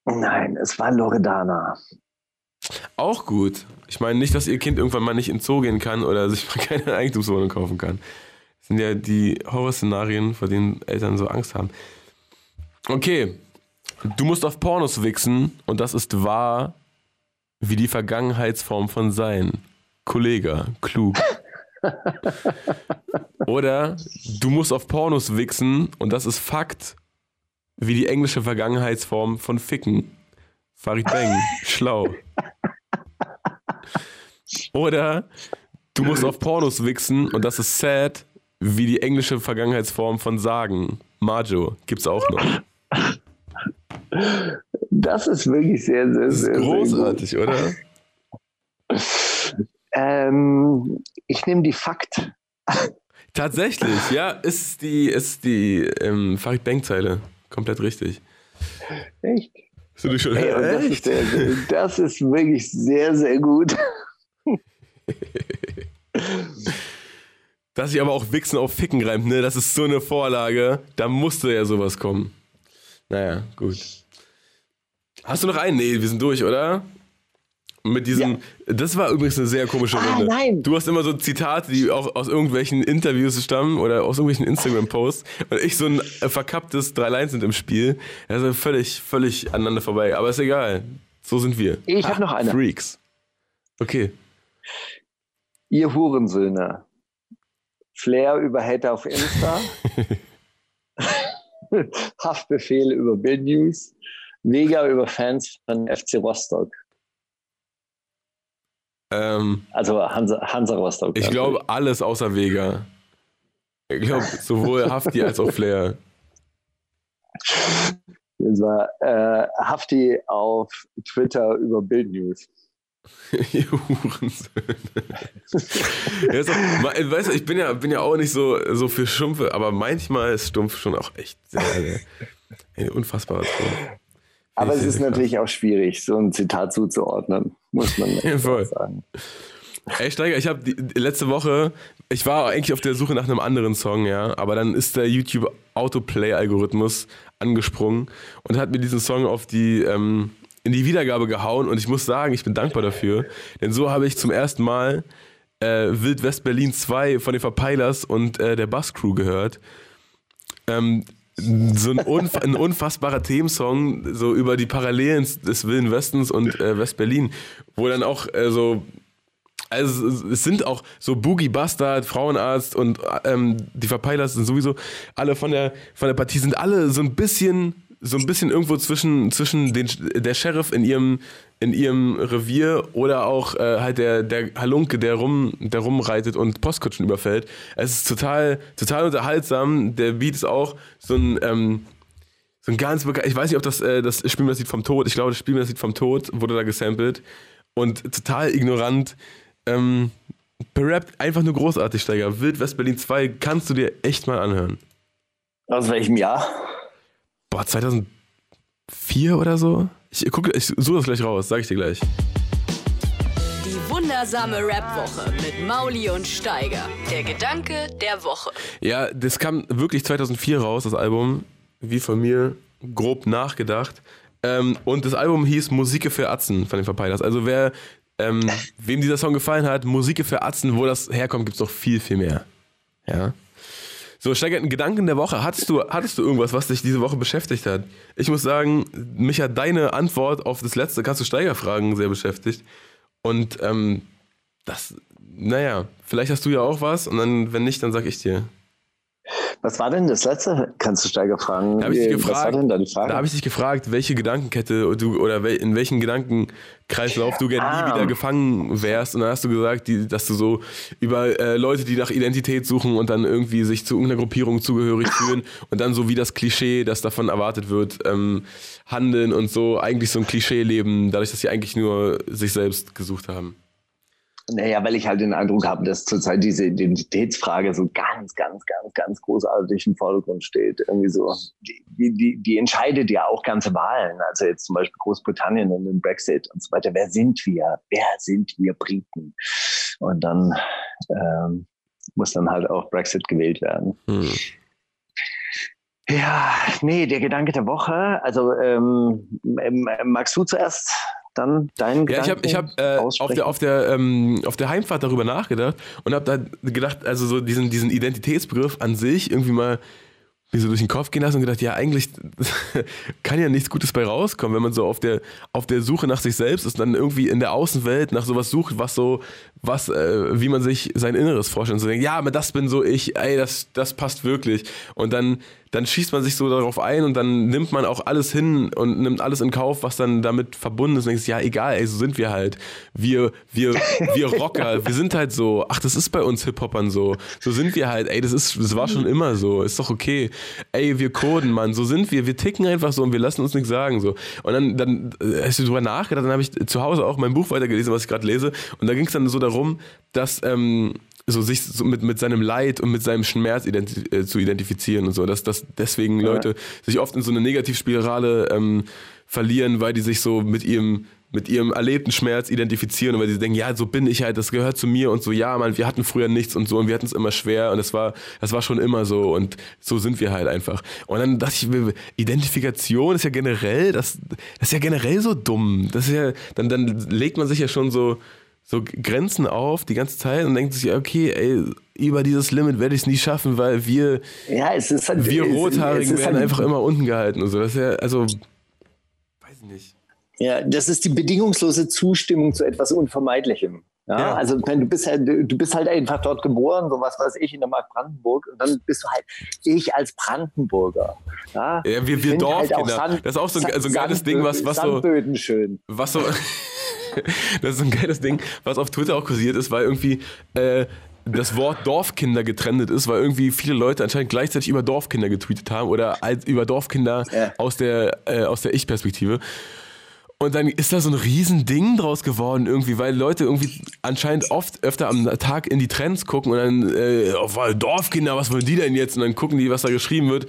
Nein, es war Loredana. Auch gut. Ich meine nicht, dass ihr Kind irgendwann mal nicht ins Zoo gehen kann oder sich mal keine Eigentumswohnung kaufen kann. Das sind ja die Horrorszenarien, vor denen Eltern so Angst haben. Okay, du musst auf Pornos wichsen und das ist wahr wie die Vergangenheitsform von Sein. Kollege, klug. Oder du musst auf Pornos wichsen und das ist Fakt wie die englische Vergangenheitsform von Ficken. Farid Bang, schlau. Oder du musst auf Pornos wichsen und das ist sad wie die englische Vergangenheitsform von Sagen. Majo, gibt's auch noch. Das ist wirklich sehr, sehr, Das ist sehr, sehr großartig, oder? Ähm, ich nehme die Fakt. Tatsächlich, ja, ist die, ist die ähm, Farid Bang Zeile. komplett richtig. Echt? Hast du dich schon Ey, das, ist echt? sehr, das ist wirklich sehr, sehr gut. Dass sich aber auch Wichsen auf Ficken reimt, ne? Das ist so eine Vorlage. Da musste ja sowas kommen. Naja, gut. Hast du noch einen? Nee, wir sind durch, oder? Mit diesem. Das war übrigens eine sehr komische Ah, Runde. nein. Du hast immer so Zitate, die auch aus irgendwelchen Interviews stammen oder aus irgendwelchen Instagram-Posts. Und ich so ein äh, verkapptes drei Lines sind im Spiel. Also völlig, völlig aneinander vorbei. Aber ist egal. So sind wir. Ich hab noch eine. Freaks. Okay. Ihr Hurensöhne. Flair über Hater auf Insta. Haftbefehl über Bild News. Vega über Fans von FC Rostock. Ähm, Also Hansa, Hansa Rostock. ich glaube, alles außer Vega. Ich glaube, sowohl Hafti als auch Flair. Das war äh, Hafti auf Twitter über Bild News. Ihr Hurensöhne. ja, ma- weißt du, ich bin ja, bin ja auch nicht so, so für Stumpfe, aber manchmal ist Stumpf schon auch echt sehr, sehr ein unfassbarer Ton. Aber es ist natürlich auch schwierig, so ein Zitat zuzuordnen, muss man sagen. Ey, Steiger, ich habe letzte Woche, ich war eigentlich auf der Suche nach einem anderen Song, ja, aber dann ist der YouTube Autoplay-Algorithmus angesprungen und hat mir diesen Song auf die, ähm, in die Wiedergabe gehauen und ich muss sagen, ich bin dankbar dafür, denn so habe ich zum ersten Mal äh, Wild West Berlin 2 von den Verpeilers und äh, der Bass Crew gehört. Ähm, so ein, unf ein unfassbarer Themensong, so über die Parallelen des Wilden Westens und äh, West-Berlin, wo dann auch äh, so also es- sind auch so Boogie Bastard, Frauenarzt und ähm, die Verpeilers sind sowieso alle von der von der Partie sind alle so ein bisschen so ein bisschen irgendwo zwischen zwischen den der Sheriff in ihrem in ihrem Revier oder auch äh, halt der der Halunke, der rum der rumreitet und Postkutschen überfällt. Es ist total total unterhaltsam. Der Beat ist auch so ein ähm, so ein ganz bekannt, ich weiß nicht, ob das äh, das Spiel mir das Lied vom Tod, ich glaube, das Spiel mir das Lied vom Tod wurde da gesampelt und total ignorant. Ähm, berappt, einfach nur großartig, Steiger. Wild West Berlin 2 kannst du dir echt mal anhören. Aus welchem Jahr? Boah, 2004 oder so? Ich gucke, ich suche das gleich raus, sag ich dir gleich. Die wundersame Rap-Woche mit Mauli und Steiger. Der Gedanke der Woche. Ja, das kam wirklich 2004 raus, das Album. Wie von mir grob nachgedacht. Ähm, und das Album hieß Musike für Atzen von den Verpeilers. Also wer, ähm, wem dieser Song gefallen hat, Musike für Atzen, wo das herkommt, gibt es noch viel, viel mehr. Ja. So, Steiger, Gedanken der Woche. Hattest du, hattest du irgendwas, was dich diese Woche beschäftigt hat? Ich muss sagen, mich hat deine Antwort auf das letzte Kannst du Steiger fragen sehr beschäftigt. Und ähm, das, naja, vielleicht hast du ja auch was und dann, wenn nicht, dann sag ich dir. Was war denn das letzte? Kannst du Steiger fragen? Da habe ich dich Äh, gefragt, da da habe ich dich gefragt, welche Gedankenkette du oder in welchen Gedankenkreislauf du gerne nie Ah. wieder gefangen wärst. Und dann hast du gesagt, die, dass du so über äh, Leute, die nach Identität suchen und dann irgendwie sich zu irgendeiner Gruppierung zugehörig fühlen und dann so wie das Klischee, das davon erwartet wird, ähm, handeln und so eigentlich so ein Klischee leben, dadurch, dass sie eigentlich nur sich selbst gesucht haben. Naja, weil ich halt den Eindruck habe, dass zurzeit diese Identitätsfrage so ganz, ganz, ganz, ganz großartig im Vordergrund steht. Irgendwie so, die, die, die entscheidet ja auch ganze Wahlen. Also jetzt zum Beispiel Großbritannien und den Brexit und so weiter. Wer sind wir? Wer sind wir Briten? Und dann ähm, muss dann halt auch Brexit gewählt werden. Hm. Ja, nee, der Gedanke der Woche. Also ähm, ähm, magst du zuerst dann deinen Ja, ich habe Gedanken ich hab, äh, auf der, auf, der, ähm, auf der Heimfahrt darüber nachgedacht und habe da gedacht, also so diesen, diesen Identitätsbegriff an sich irgendwie mal mir so durch den Kopf gehen lassen und gedacht, ja, eigentlich kann ja nichts Gutes bei rauskommen, wenn man so auf der, auf der Suche nach sich selbst ist und dann irgendwie in der Außenwelt nach sowas sucht, was so, was, äh, wie man sich sein Inneres vorstellt und so denkt, ja, aber das bin so ich, ey, das, das passt wirklich. Und dann, dann schießt man sich so darauf ein und dann nimmt man auch alles hin und nimmt alles in Kauf, was dann damit verbunden ist und denkst, ja, egal, ey, so sind wir halt. Wir, wir, wir Rocker, wir sind halt so, ach, das ist bei uns Hip-Hopern so. So sind wir halt, ey, das ist, das war schon immer so, ist doch okay. Ey, wir Kurden, Mann, so sind wir, wir ticken einfach so und wir lassen uns nichts sagen, so. Und dann, dann äh, hast du drüber nachgedacht, dann habe ich zu Hause auch mein Buch weitergelesen, was ich gerade lese und da ging es dann so darum, dass, ähm, so sich so mit, mit seinem Leid und mit seinem Schmerz identi äh, zu identifizieren und so. Dass, dass deswegen ja. Leute sich oft in so eine Negativspirale ähm, verlieren, weil die sich so mit ihrem mit ihrem erlebten Schmerz identifizieren und weil sie denken, ja, so bin ich halt, das gehört zu mir und so, ja, man, wir hatten früher nichts und so und wir hatten es immer schwer und das war, das war schon immer so und so sind wir halt einfach. Und dann dachte ich, Identifikation ist ja generell, das, das ist ja generell so dumm. Das ist ja, dann, dann legt man sich ja schon so, so Grenzen auf die ganze Zeit und denkt sich, okay, ey, über dieses Limit werde ich es nie schaffen, weil wir, ja, es ist halt, wir Rothaarigen werden halt, einfach immer unten gehalten und so. Das ist ja, also, weiß ich nicht. Ja, das ist die bedingungslose Zustimmung zu etwas Unvermeidlichem. Ja, ja. Also du bist halt, du bist halt einfach dort geboren, so was weiß ich, in der Mark Brandenburg, und dann bist du halt ich als Brandenburger. Ja, ja wir, wir Dorfkinder. Halt das ist auch so ein, so ein geiles Ding, was, was so. schön. Was so. das ist so ein geiles Ding, was auf Twitter auch kursiert ist, weil irgendwie äh, das Wort Dorfkinder getrennt ist, weil irgendwie viele Leute anscheinend gleichzeitig über Dorfkinder getweetet haben oder über Dorfkinder ja. aus der, äh, aus der Ich-Perspektive. Und dann ist da so ein Riesending draus geworden irgendwie, weil Leute irgendwie anscheinend oft öfter am Tag in die Trends gucken und dann, äh, oh, Dorfkinder, was wollen die denn jetzt? Und dann gucken die, was da geschrieben wird.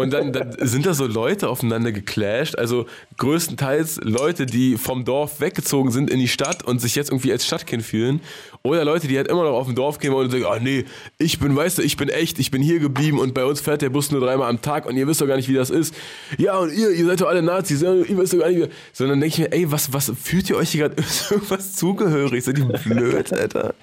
Und dann, dann, sind da so Leute aufeinander geclasht, also größtenteils Leute, die vom Dorf weggezogen sind in die Stadt und sich jetzt irgendwie als Stadtkind fühlen. Oder Leute, die halt immer noch auf dem Dorf gehen und sagen, ah nee, ich bin, weißt du, ich bin echt, ich bin hier geblieben und bei uns fährt der Bus nur dreimal am Tag und ihr wisst doch gar nicht, wie das ist. Ja, und ihr, ihr seid doch alle Nazis, ihr wisst doch gar nicht, wie. Sondern denke ich mir, ey, was, was fühlt ihr euch hier gerade irgendwas zugehörig? Seid ihr blöd, Alter?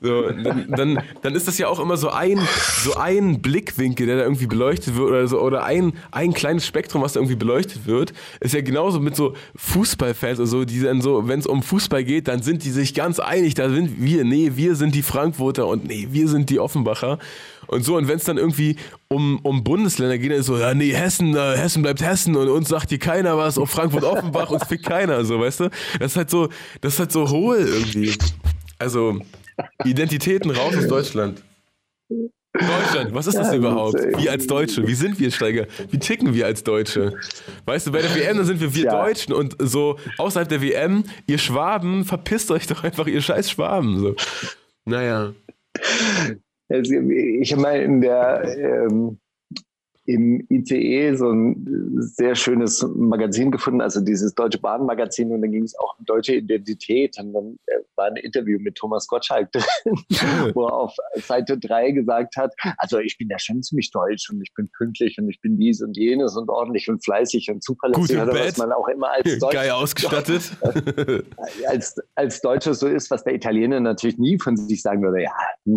So, dann, dann, dann, ist das ja auch immer so ein, so ein Blickwinkel, der da irgendwie beleuchtet wird oder so, oder ein, ein kleines Spektrum, was da irgendwie beleuchtet wird. Ist ja genauso mit so Fußballfans oder so, die dann so, wenn es um Fußball geht, dann sind die sich ganz einig, da sind wir, nee, wir sind die Frankfurter und nee, wir sind die Offenbacher. Und so, und wenn es dann irgendwie um, um Bundesländer geht, dann ist so, ja, nee, Hessen, äh, Hessen bleibt Hessen und uns sagt hier keiner was, auf Frankfurt-Offenbach uns fickt keiner, so, weißt du? Das ist halt so, das ist halt so hohl irgendwie. Also, Identitäten raus aus Deutschland. Deutschland, was ist das ja, überhaupt? Wie als Deutsche, wie sind wir, Steiger? Wie ticken wir als Deutsche? Weißt du, bei der WM, da sind wir wir ja. Deutschen und so außerhalb der WM, ihr Schwaben, verpisst euch doch einfach, ihr scheiß Schwaben. So. Naja. Also, ich mal in der ähm, im ICE so ein sehr schönes Magazin gefunden, also dieses Deutsche Bahn-Magazin und da ging es auch um deutsche Identität und dann äh, war ein Interview mit Thomas Gottschalk drin, wo er auf Seite 3 gesagt hat, also ich bin ja schon ziemlich deutsch und ich bin pünktlich und ich bin dies und jenes und ordentlich und fleißig und zuverlässig, oder was man auch immer als Deutscher Geil ausgestattet. als, als Deutscher so ist, was der Italiener natürlich nie von sich sagen würde, ja,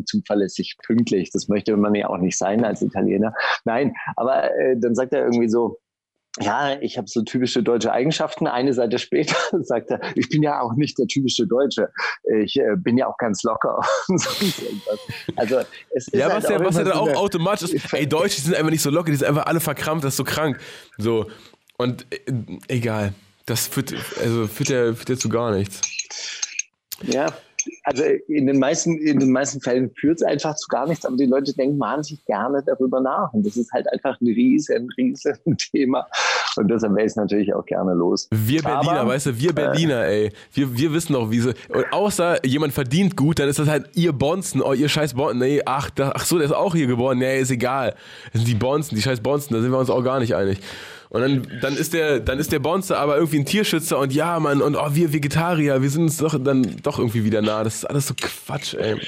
zuverlässig, pünktlich, das möchte man ja auch nicht sein als Italiener. Nein, aber äh, dann sagt er irgendwie so, ja, ich habe so typische deutsche Eigenschaften. Eine Seite später sagt er, ich bin ja auch nicht der typische Deutsche. Ich äh, bin ja auch ganz locker. also es ist ja, halt was ja, was ja dann auch automatisch ist. Ey, Deutsche sind einfach nicht so locker, die sind einfach alle verkrampft, das ist so krank. So und äh, egal, das führt also führt ja, führt ja zu gar nichts. Ja, also in den meisten, in den meisten Fällen führt es einfach zu gar nichts, aber die Leute denken wahnsinnig gerne darüber nach. Und das ist halt einfach ein riesen, riesen Thema. Und deshalb wäre ich natürlich auch gerne los. Wir Berliner, aber, weißt du, wir Berliner, äh, ey. Wir, wir wissen doch, wie sie. Und außer jemand verdient gut, dann ist das halt ihr Bonzen, oh, ihr scheiß Bonzen. Nee, ach, da, ach so, der ist auch hier geboren. Nee, ist egal. Das sind die Bonzen, die scheiß Bonzen, da sind wir uns auch gar nicht einig. Und dann, dann ist der, dann ist der Bonze aber irgendwie ein Tierschützer und ja, Mann, und oh, wir Vegetarier, wir sind uns doch dann doch irgendwie wieder nah. Das ist alles so Quatsch, ey.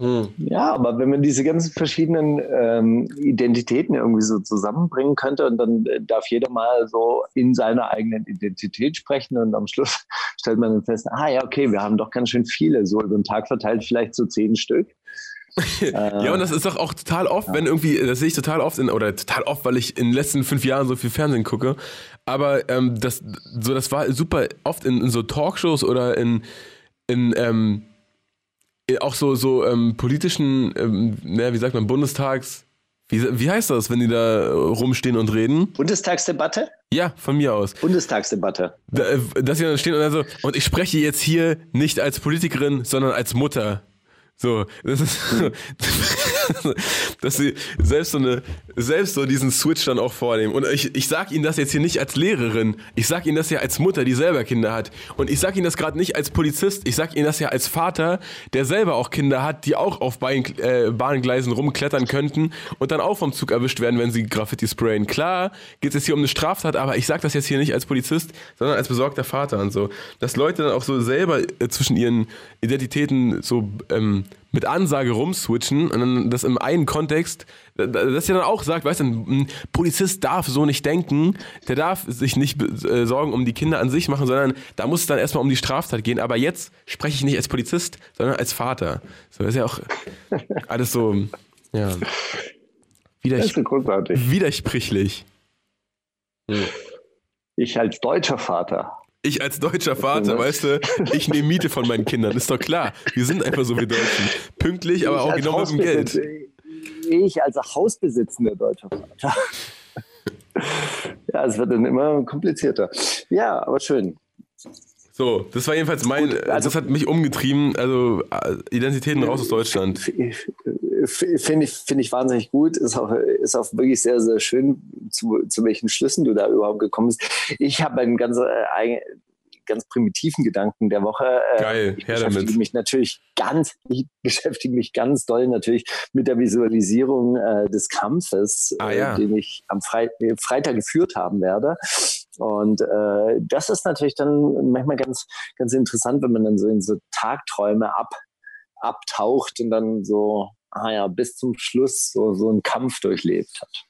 Hm. Ja, aber wenn man diese ganzen verschiedenen ähm, Identitäten irgendwie so zusammenbringen könnte und dann äh, darf jeder mal so in seiner eigenen Identität sprechen und am Schluss stellt man dann fest, ah ja, okay, wir haben doch ganz schön viele, so über den Tag verteilt vielleicht so zehn Stück. ja, und das ist doch auch total oft, wenn irgendwie, das sehe ich total oft in, oder total oft, weil ich in den letzten fünf Jahren so viel Fernsehen gucke. Aber ähm, das, so, das war super oft in, in so Talkshows oder in, in ähm, auch so, so ähm, politischen, ähm, na, wie sagt man, Bundestags. Wie, wie heißt das, wenn die da rumstehen und reden? Bundestagsdebatte? Ja, von mir aus. Bundestagsdebatte. Da, äh, dass sie dann stehen und dann so, und ich spreche jetzt hier nicht als Politikerin, sondern als Mutter. So, das ist. dass sie selbst so eine, selbst so diesen Switch dann auch vornehmen. Und ich, ich sag Ihnen das jetzt hier nicht als Lehrerin. Ich sag Ihnen das ja als Mutter, die selber Kinder hat. Und ich sag Ihnen das gerade nicht als Polizist. Ich sag Ihnen das ja als Vater, der selber auch Kinder hat, die auch auf Bein, äh, Bahngleisen rumklettern könnten und dann auch vom Zug erwischt werden, wenn sie Graffiti sprayen. Klar geht es jetzt hier um eine Straftat, aber ich sag das jetzt hier nicht als Polizist, sondern als besorgter Vater und so. Dass Leute dann auch so selber äh, zwischen ihren Identitäten so ähm, mit Ansage rumswitchen und dann das im einen Kontext, dass ihr dann auch sagt, weißt du, ein Polizist darf so nicht denken, der darf sich nicht äh, Sorgen um die Kinder an sich machen, sondern da muss es dann erstmal um die Straftat gehen. Aber jetzt spreche ich nicht als Polizist, sondern als Vater. So ist ja auch alles so, ja. Widers widersprüchlich. Ich als deutscher Vater ich als deutscher Vater, weißt du, ich nehme Miete von meinen Kindern, ist doch klar. Wir sind einfach so wie Deutschen. Pünktlich, aber auch genau mit dem Geld. Ich als hausbesitzender deutscher Vater. ja, es wird dann immer komplizierter. Ja, aber schön. So, das war jedenfalls mein, Gut, also, das hat mich umgetrieben, also äh, Identitäten raus aus Deutschland. Finde ich, find ich wahnsinnig gut, ist auch, ist auch wirklich sehr, sehr schön, zu, zu welchen Schlüssen du da überhaupt gekommen bist. Ich habe einen ganz, äh, ganz primitiven Gedanken der Woche. Äh, Geil, ich beschäftige damit. mich natürlich ganz, ich beschäftige mich ganz doll natürlich mit der Visualisierung äh, des Kampfes, ah, ja. äh, den ich am Fre Freitag geführt haben werde. Und äh, das ist natürlich dann manchmal ganz, ganz interessant, wenn man dann so in so Tagträume ab, abtaucht und dann so, ah ja, bis zum Schluss so, so einen Kampf durchlebt hat.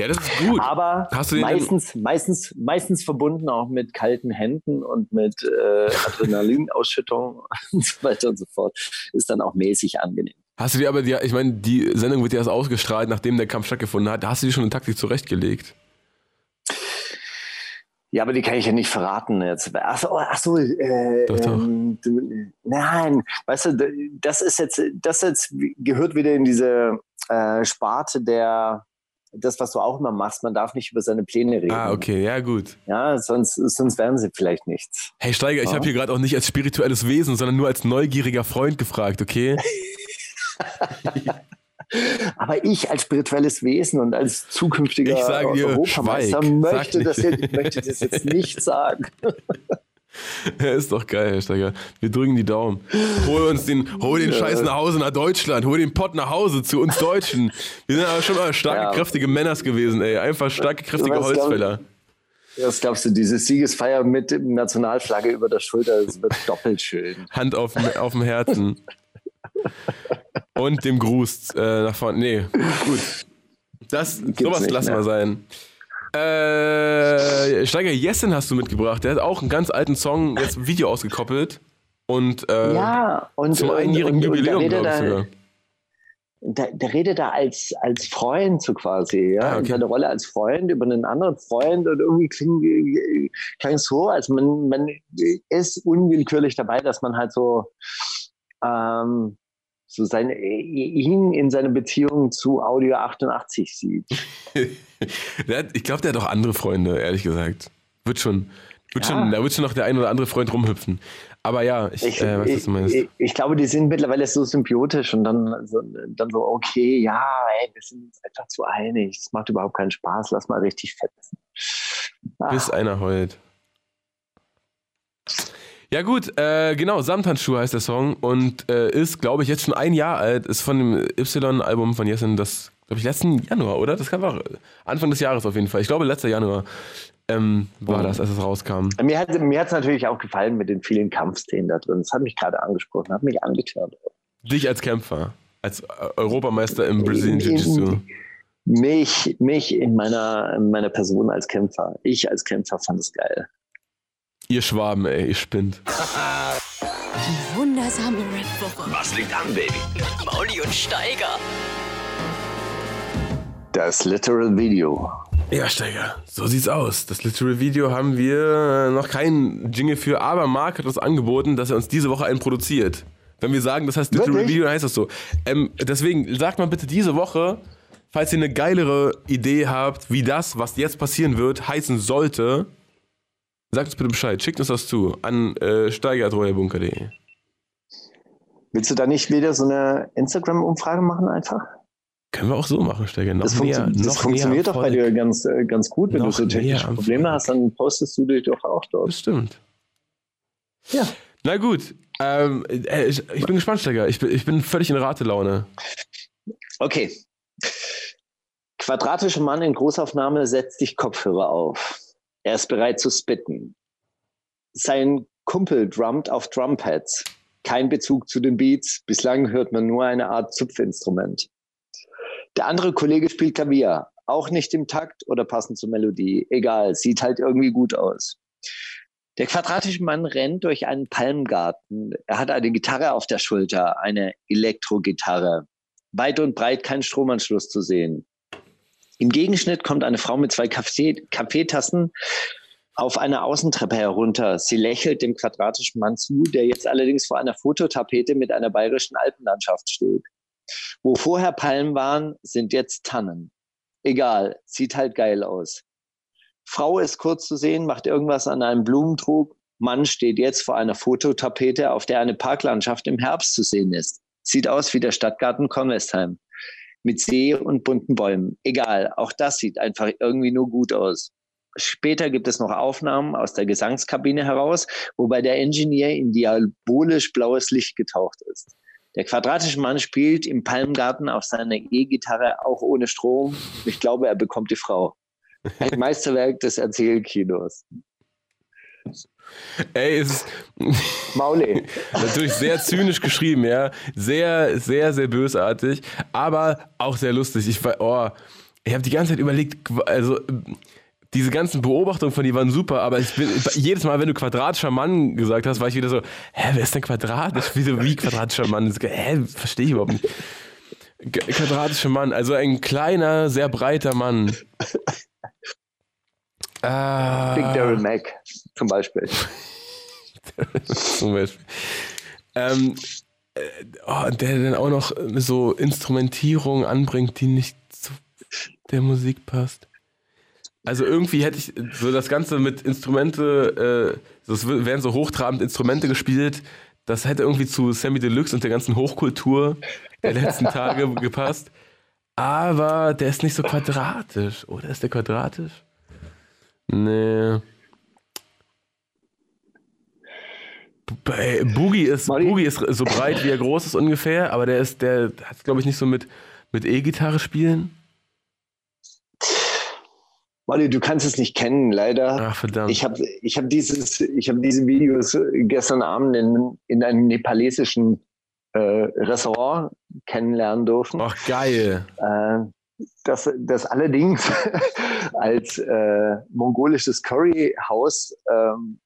Ja, das ist gut. Aber meistens, meistens, meistens verbunden auch mit kalten Händen und mit äh, Adrenalinausschüttung und so weiter und so fort. Ist dann auch mäßig angenehm. Hast du dir aber, die, ich meine, die Sendung wird ja erst ausgestrahlt, nachdem der Kampf stattgefunden hat. Hast du dir schon eine Taktik zurechtgelegt? Ja, aber die kann ich ja nicht verraten jetzt. Ach so, ach so äh, doch, doch. Ähm, du, nein, weißt du, das ist jetzt, das jetzt gehört wieder in diese äh, Sparte der, das, was du auch immer machst, man darf nicht über seine Pläne reden. Ah, okay, ja, gut. Ja, sonst, sonst wären sie vielleicht nichts. Hey, Steiger, ja? ich habe hier gerade auch nicht als spirituelles Wesen, sondern nur als neugieriger Freund gefragt, okay? Aber ich als spirituelles Wesen und als zukünftiger ich sage dir, Europameister schweig, möchte, das jetzt, möchte das jetzt nicht sagen. Ja, ist doch geil, Herr Steiger. Wir drücken die Daumen. Hol uns den, hol den Scheiß nach Hause nach Deutschland. Hol den Pott nach Hause zu uns Deutschen. Wir sind aber schon mal starke, ja. kräftige Männers gewesen, ey. Einfach starke, kräftige Was Holzfäller. Was glaubst du, diese Siegesfeier mit Nationalflagge über der Schulter, das wird doppelt schön. Hand auf, auf dem Herzen. Und dem Gruß äh, nach vorne. Nee, gut. Das, sowas lassen wir sein. Äh, Steiger Jessen hast du mitgebracht. Der hat auch einen ganz alten Song, jetzt ein Video ausgekoppelt. Und, äh, ja, und zum einjährigen Jubiläum, glaube ich sogar. Der, redet da als, als Freund so quasi, ja, ah, okay. seine Rolle als Freund über einen anderen Freund und irgendwie klingt, klingt so, als man, man ist unwillkürlich dabei, dass man halt so ähm, so seine, ihn in seiner Beziehung zu Audio 88 sieht. ich glaube, der hat auch andere Freunde, ehrlich gesagt. Wird schon, wird ja. schon, da wird schon noch der ein oder andere Freund rumhüpfen. Aber ja, ich, ich, äh, was ich. Ich, ich, glaube, die sind mittlerweile so symbiotisch und dann so, dann so okay, ja, ey, wir sind uns einfach zu einig. Es macht überhaupt keinen Spaß, lass mal richtig fetzen. Bis einer heult. Ja gut, äh, genau, Samthandschuhe heißt der Song und äh, ist, glaube ich, jetzt schon ein Jahr alt, ist von dem Y-Album von Jessen, das, glaube ich, letzten Januar, oder? Das kam auch Anfang des Jahres auf jeden Fall. Ich glaube, letzter Januar ähm, war das, als es rauskam. Mir hat es mir natürlich auch gefallen mit den vielen Kampfszenen da drin. Das hat mich gerade angesprochen, hat mich angetan. Dich als Kämpfer, als Europameister im Brazilian Jiu-Jitsu. Mich, mich in meiner, in meiner Person als Kämpfer. Ich als Kämpfer fand es geil. Ihr Schwaben, ey, ihr spinnt. Die wundersame Red Woche. Was liegt an, Baby? Mauli und Steiger. Das Literal Video. Ja, Steiger, so sieht's aus. Das Literal Video haben wir noch keinen Jingle für, aber Marc hat uns angeboten, dass er uns diese Woche einen produziert. Wenn wir sagen, das heißt Literal Wirklich? Video, dann heißt das so. Ähm, deswegen sagt mal bitte diese Woche, falls ihr eine geilere Idee habt, wie das, was jetzt passieren wird, heißen sollte, Sagt uns bitte Bescheid, schickt uns das zu an äh, steiger.royalbunker.de. Willst du da nicht wieder so eine Instagram-Umfrage machen einfach? Können wir auch so machen, Steiger. Noch das, näher, funktio das funktioniert doch bei dir ganz, äh, ganz gut. Wenn Noch du so technische Probleme Volk. hast, dann postest du dich doch auch dort. Bestimmt. Ja. Na gut. Ähm, äh, ich, ich bin gespannt, Steiger. Ich bin, ich bin völlig in Ratelaune. Okay. Quadratischer Mann in Großaufnahme setzt sich Kopfhörer auf. Er ist bereit zu spitten. Sein Kumpel drummt auf Drumpads. Kein Bezug zu den Beats. Bislang hört man nur eine Art Zupfinstrument. Der andere Kollege spielt Klavier. Auch nicht im Takt oder passend zur Melodie. Egal, sieht halt irgendwie gut aus. Der quadratische Mann rennt durch einen Palmgarten. Er hat eine Gitarre auf der Schulter, eine Elektrogitarre. Weit und breit kein Stromanschluss zu sehen. Im Gegenschnitt kommt eine Frau mit zwei Kaffee Kaffeetassen auf einer Außentreppe herunter. Sie lächelt dem quadratischen Mann zu, der jetzt allerdings vor einer Fototapete mit einer bayerischen Alpenlandschaft steht. Wo vorher Palmen waren, sind jetzt Tannen. Egal, sieht halt geil aus. Frau ist kurz zu sehen, macht irgendwas an einem Blumentrog. Mann steht jetzt vor einer Fototapete, auf der eine Parklandschaft im Herbst zu sehen ist. Sieht aus wie der Stadtgarten Kornwestheim. Mit See und bunten Bäumen. Egal, auch das sieht einfach irgendwie nur gut aus. Später gibt es noch Aufnahmen aus der Gesangskabine heraus, wobei der Engineer in diabolisch blaues Licht getaucht ist. Der quadratische Mann spielt im Palmgarten auf seiner E-Gitarre auch ohne Strom. Ich glaube, er bekommt die Frau. Ein Meisterwerk des Erzählkinos. Ey, es ist Mauli. natürlich sehr zynisch geschrieben, ja. Sehr, sehr, sehr bösartig, aber auch sehr lustig. Ich war, oh, ich habe die ganze Zeit überlegt, also diese ganzen Beobachtungen von dir waren super, aber ich bin, jedes Mal, wenn du quadratischer Mann gesagt hast, war ich wieder so, hä, wer ist denn quadratisch? Wieso, wie quadratischer Mann? Hä, verstehe ich überhaupt nicht. Quadratischer Mann, also ein kleiner, sehr breiter Mann. Ah, Big Daryl Mac zum Beispiel. zum Beispiel. Ähm, äh, oh, der dann auch noch so Instrumentierung anbringt, die nicht zu der Musik passt. Also irgendwie hätte ich so das Ganze mit Instrumente, äh, es werden so hochtrabend Instrumente gespielt, das hätte irgendwie zu Sammy Deluxe und der ganzen Hochkultur der letzten Tage gepasst. Aber der ist nicht so quadratisch. Oder ist der quadratisch? Nee. Bei Boogie ist, Boogie ist so breit, wie er groß ist ungefähr, aber der ist, der hat glaube ich nicht so mit, mit E-Gitarre spielen. Molly, du kannst es nicht kennen, leider. Ach verdammt. Ich habe ich hab dieses, ich habe diese Videos gestern Abend in, in einem nepalesischen äh, Restaurant kennenlernen dürfen. Ach geil. Äh, das, das allerdings als äh, mongolisches Curryhaus ähm,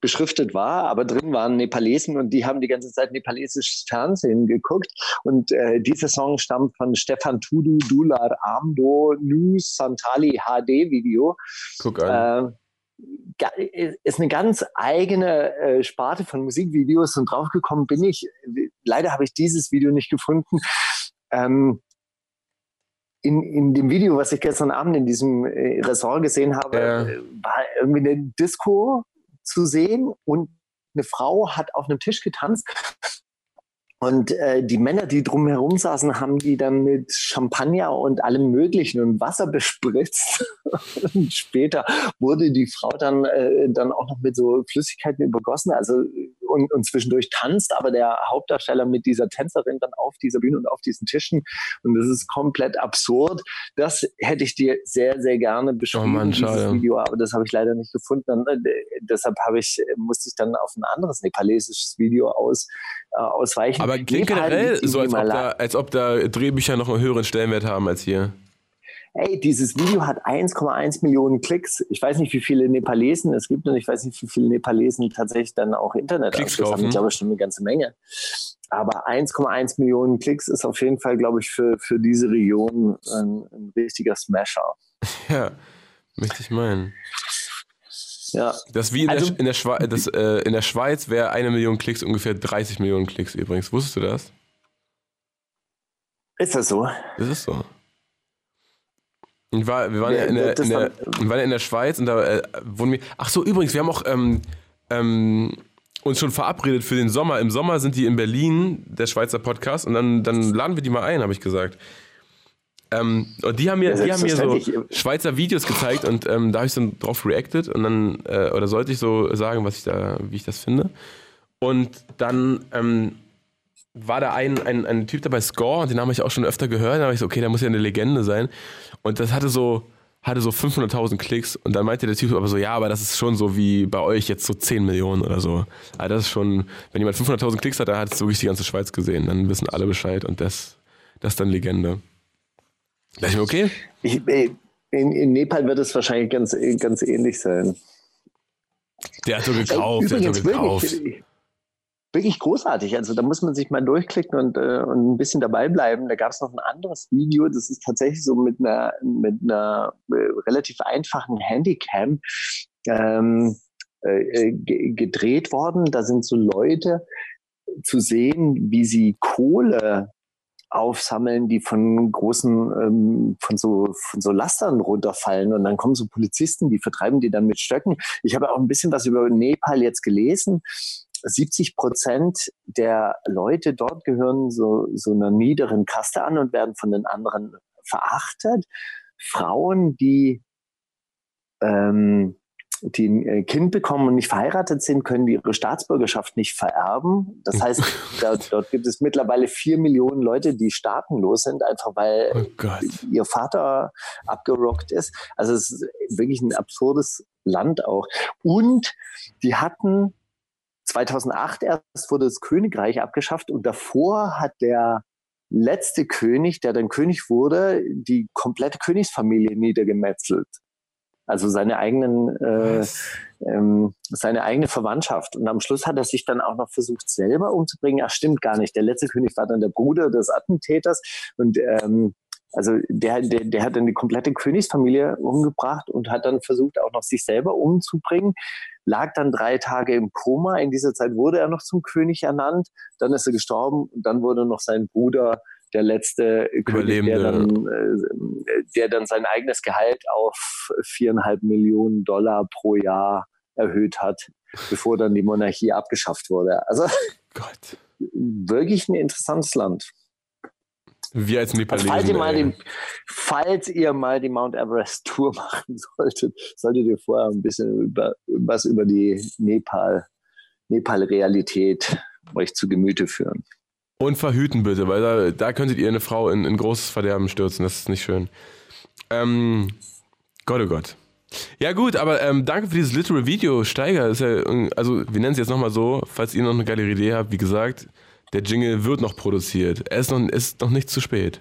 beschriftet war, aber drin waren Nepalesen und die haben die ganze Zeit nepalesisches Fernsehen geguckt. Und äh, dieser Song stammt von Stefan Tudu Dular Amdo Nu Santali HD Video. Guck an. Äh, ist eine ganz eigene äh, Sparte von Musikvideos und draufgekommen bin ich. Leider habe ich dieses Video nicht gefunden. Ähm, in, in dem Video, was ich gestern Abend in diesem äh, Restaurant gesehen habe, Ja. äh, war irgendwie eine Disco zu sehen und eine Frau hat auf einem Tisch getanzt und äh, die Männer, die drumherum saßen, haben die dann mit Champagner und allem Möglichen und Wasser bespritzt. und später wurde die Frau dann, äh, dann auch noch mit so Flüssigkeiten übergossen. Also und, und zwischendurch tanzt aber der Hauptdarsteller mit dieser Tänzerin dann auf dieser Bühne und auf diesen Tischen. Und das ist komplett absurd. Das hätte ich dir sehr, sehr gerne beschrieben, Oh Mann, dieses. Video, aber das habe ich leider nicht gefunden. Und, äh, deshalb habe ich, musste ich dann auf ein anderes nepalesisches Video aus, äh, ausweichen. Aber klingt generell so, als ob, da, als ob da Drehbücher noch einen höheren Stellenwert haben als hier. Ey, dieses Video hat 1,1 Millionen Klicks. Ich weiß nicht, wie viele Nepalesen es gibt und ich weiß nicht, wie viele Nepalesen tatsächlich dann auch Internet Klicks haben. Ich glaube schon eine ganze Menge. Aber 1,1 Millionen Klicks ist auf jeden Fall, glaube ich, für, für diese Region ein, ein richtiger Smasher. Ja, möchte ich meinen. Ja, Das wie in, Also- der, in, der, Schweiz, das, äh, in der Schweiz wäre eine Million Klicks ungefähr 30 Millionen Klicks übrigens. Wusstest du das? ist das so? Das ist so. Ich war, wir waren ja in der, in, der, wir waren ja in der Schweiz und da äh, wurden wir. Ach so, übrigens, wir haben auch ähm, ähm, uns schon verabredet für den Sommer. Im Sommer sind die in Berlin, der Schweizer Podcast, und dann, dann laden wir die mal ein, habe ich gesagt. Ähm, und die haben mir, Ja, die haben mir so. Schweizer Videos gezeigt und ähm, da habe ich so drauf reacted und dann, äh, oder sollte ich so sagen, was ich da, wie ich das finde. Und dann ähm, war da ein, ein, ein Typ dabei, Score, und den habe ich auch schon öfter gehört. Da habe ich so, okay, der muss ja eine Legende sein. Und das hatte so, hatte so 500.000 Klicks. Und dann meinte der Typ aber so, ja, aber das ist schon so wie bei euch jetzt so 10 Millionen oder so. Also das ist schon, wenn jemand 500.000 Klicks hat, dann hat es wirklich die ganze Schweiz gesehen. Dann wissen alle Bescheid und das, das ist dann Legende. Da dachte ich mir, okay, Ich, äh, in, in Nepal wird es wahrscheinlich ganz, ganz ähnlich sein. der hat so gekauft, der hat so gekauft. wirklich, wirklich großartig. Also da muss man sich mal durchklicken und, äh, und ein bisschen dabei bleiben. Da gab es noch ein anderes Video, das ist tatsächlich so mit einer, mit einer äh, relativ einfachen Handycam ähm, äh, ge- gedreht worden. Da sind so Leute zu sehen, wie sie Kohle aufsammeln, die von großen, ähm, von so, von so Lastern runterfallen und dann kommen so Polizisten, die vertreiben die dann mit Stöcken. Ich habe auch ein bisschen was über Nepal jetzt gelesen. 70 Prozent der Leute dort gehören so, so einer niederen Kaste an und werden von den anderen verachtet. Frauen, die, ähm, die ein äh, Kind bekommen und nicht verheiratet sind, können ihre Staatsbürgerschaft nicht vererben. Das heißt, dort, dort gibt es mittlerweile vier Millionen Leute, die staatenlos sind, einfach weil Oh ihr Vater abgerockt ist. Also es ist wirklich ein absurdes Land auch. Und die hatten 2008 erst wurde das Königreich abgeschafft und davor hat der letzte König, der dann König wurde, die komplette Königsfamilie niedergemetzelt. Also seine eigenen, äh, ähm, seine eigene Verwandtschaft. Und am Schluss hat er sich dann auch noch versucht, selber umzubringen. Ach, stimmt gar nicht. Der letzte König war dann der Bruder des Attentäters. Und ähm, also der, der, der hat dann die komplette Königsfamilie umgebracht und hat dann versucht, auch noch sich selber umzubringen. Lag dann drei Tage im Koma. In dieser Zeit wurde er noch zum König ernannt. Dann ist er gestorben. Und dann wurde noch sein Bruder der letzte König, der dann, äh, der dann sein eigenes Gehalt auf viereinhalb Millionen Dollar pro Jahr erhöht hat, bevor dann die Monarchie abgeschafft wurde. Also Gott. wirklich ein interessantes Land. Wir als Also Nepalesen. falls, ihr die, falls ihr mal die Mount Everest Tour machen solltet, solltet ihr vorher ein bisschen über, was über die Nepal, Nepal-Realität euch zu Gemüte führen. Und verhüten bitte, weil da, da könntet ihr eine Frau in, in großes Verderben stürzen. Das ist nicht schön. Ähm, Gott, oh Gott. Ja gut, aber ähm, danke für dieses literal Video, Steiger. Ist ja, also wir nennen es jetzt nochmal so, falls ihr noch eine geile Idee habt. Wie gesagt, der Jingle wird noch produziert. Er ist noch, ist noch nicht zu spät.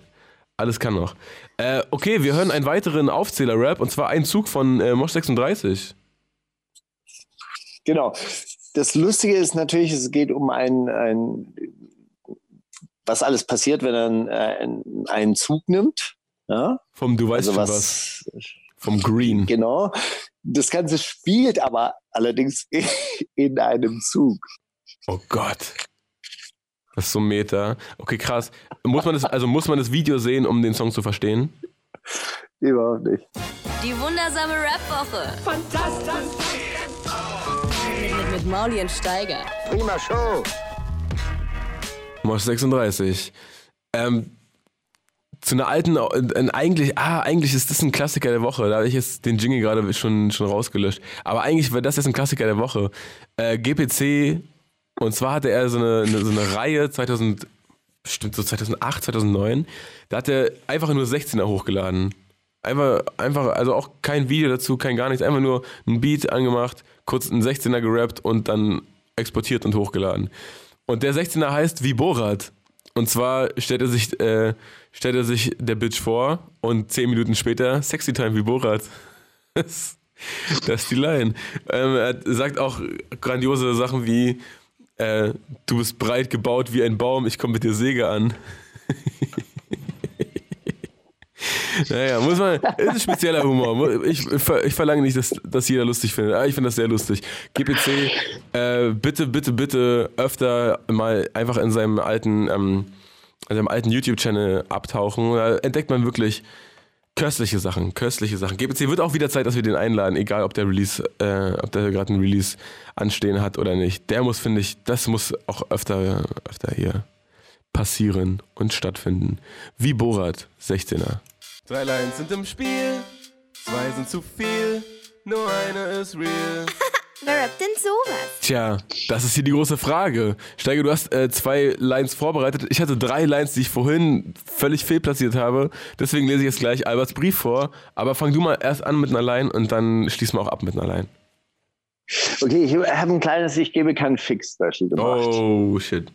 Alles kann noch. Äh, okay, wir hören einen weiteren Aufzähler-Rap und zwar einen Zug von äh, Mosch 36. Genau. Das Lustige ist natürlich, es geht um ein, ein was alles passiert, wenn er einen, äh, einen Zug nimmt. Ja? Vom Du weißt Also schon was, was. Vom Green. Genau. Das Ganze spielt aber allerdings in einem Zug. Oh Gott. Das ist so Meta. Okay, krass. Muss man das, also muss man das Video sehen, um den Song zu verstehen? Überhaupt nicht. Die wundersame Rap-Woche. Fantastisch. Mit, mit, mit Mauli und Steiger. Prima Show. Mosch 36. Ähm, zu einer alten, äh, eigentlich, ah, eigentlich ist das ein Klassiker der Woche. Da habe ich jetzt den Jingle gerade schon, schon rausgelöscht. Aber eigentlich war das jetzt ein Klassiker der Woche. Äh, GPC, und zwar hatte er so eine, eine, so eine Reihe 2000, bestimmt so 2008, 2009. Da hat er einfach nur 16er hochgeladen. Einfach, einfach, also auch kein Video dazu, kein gar nichts. Einfach nur ein Beat angemacht, kurz einen 16er gerappt und dann exportiert und hochgeladen. Und der 16er heißt wie Borat. Und zwar stellt er sich, äh, stellt er sich der Bitch vor und zehn Minuten später Sexy Time wie Borat. Das, das ist die Line. Ähm, er sagt auch grandiose Sachen wie äh, Du bist breit gebaut wie ein Baum, ich komme mit dir Säge an. Naja, muss man, ist ein spezieller Humor. Ich, ich, ver- ich verlange nicht, dass, dass jeder lustig findet. Aber ich finde das sehr lustig. GPC, äh, bitte, bitte, bitte öfter mal einfach in seinem alten, ähm, in seinem alten YouTube-Channel abtauchen. Da entdeckt man wirklich Köstliche Sachen, köstliche Sachen. Gibt es wird auch wieder Zeit, dass wir den einladen, egal ob der Release, äh, ob der gerade einen Release anstehen hat oder nicht. Der muss, finde ich, das muss auch öfter, öfter hier passieren und stattfinden. Wie Borat, 16er. Drei Lines sind im Spiel, zwei sind zu viel, nur eine ist real. Wer rappt denn sowas? Tja, das ist hier die große Frage. Steiger, du hast äh, zwei Lines vorbereitet. Ich hatte drei Lines, die ich vorhin völlig fehlplatziert habe. Deswegen lese ich jetzt gleich Alberts Brief vor. Aber fang du mal erst an mit einer Line und dann schließen wir auch ab mit einer Line. Okay, ich habe ein kleines Ich gebe keinen Fix-Special gemacht. Oh, shit.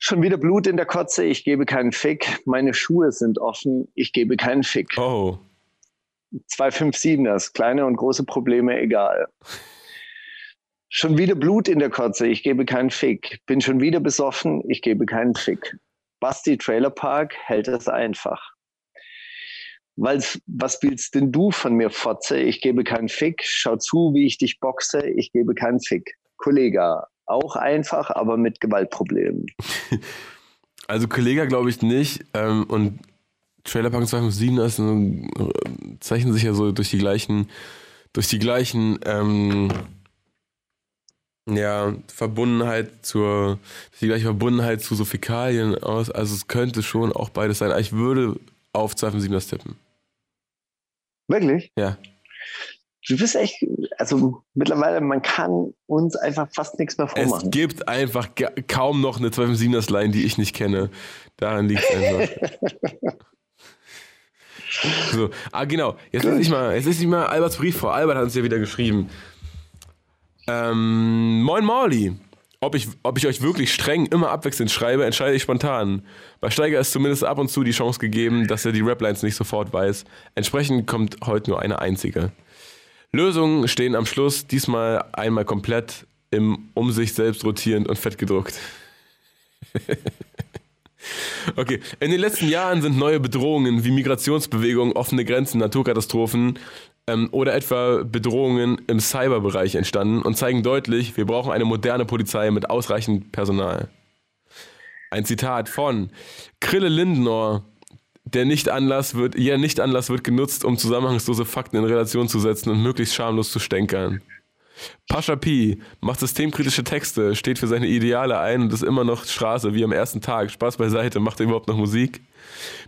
Schon wieder Blut in der Kotze, ich gebe keinen Fick. Meine Schuhe sind offen, ich gebe keinen Fick. Oh. 257ers, kleine und große Probleme egal. Schon wieder Blut in der Kotze, ich gebe keinen Fick. Bin schon wieder besoffen, ich gebe keinen Fick. Basti Trailer Park hält es einfach. Weil's, was willst denn du von mir, Fotze? Ich gebe keinen Fick. Schau zu, wie ich dich boxe, ich gebe keinen Fick. Kollege, auch einfach, aber mit Gewaltproblemen. Also Kollege glaube ich nicht. Ähm, und Trailerpark 257 ist, äh, zeichnen sich ja so durch die gleichen, durch die gleichen, ähm, ja, Verbundenheit zur, die gleiche Verbundenheit zu so Fäkalien aus. Also es könnte schon auch beides sein. Ich würde auf 257 tippen. Wirklich? Ja. Du bist echt, also mittlerweile, man kann uns einfach fast nichts mehr vormachen. Es gibt einfach kaum noch eine 257ers-Line, die ich nicht kenne. Daran liegt es einfach. So. Ah, genau. Jetzt lese ich mal, jetzt lese ich mal Alberts Brief vor. Albert hat uns ja wieder geschrieben. Ähm, Moin Morley. Ob ich, ob ich euch wirklich streng immer abwechselnd schreibe, entscheide ich spontan. Bei Steiger ist zumindest ab und zu die Chance gegeben, dass er die Raplines nicht sofort weiß. Entsprechend kommt heute nur eine einzige. Lösungen stehen am Schluss, diesmal einmal komplett im um sich selbst rotierend und fett gedruckt. Okay, in den letzten Jahren sind neue Bedrohungen wie Migrationsbewegungen, offene Grenzen, Naturkatastrophen ähm, oder etwa Bedrohungen im Cyberbereich entstanden und zeigen deutlich, wir brauchen eine moderne Polizei mit ausreichend Personal. Ein Zitat von Krille Lindenor. Der Nicht-Anlass wird, jeder Nicht-Anlass wird genutzt, um zusammenhangslose Fakten in Relation zu setzen und möglichst schamlos zu stänkern. Pascha Pi macht systemkritische Texte, steht für seine Ideale ein und ist immer noch Straße wie am ersten Tag. Spaß beiseite, macht er überhaupt noch Musik?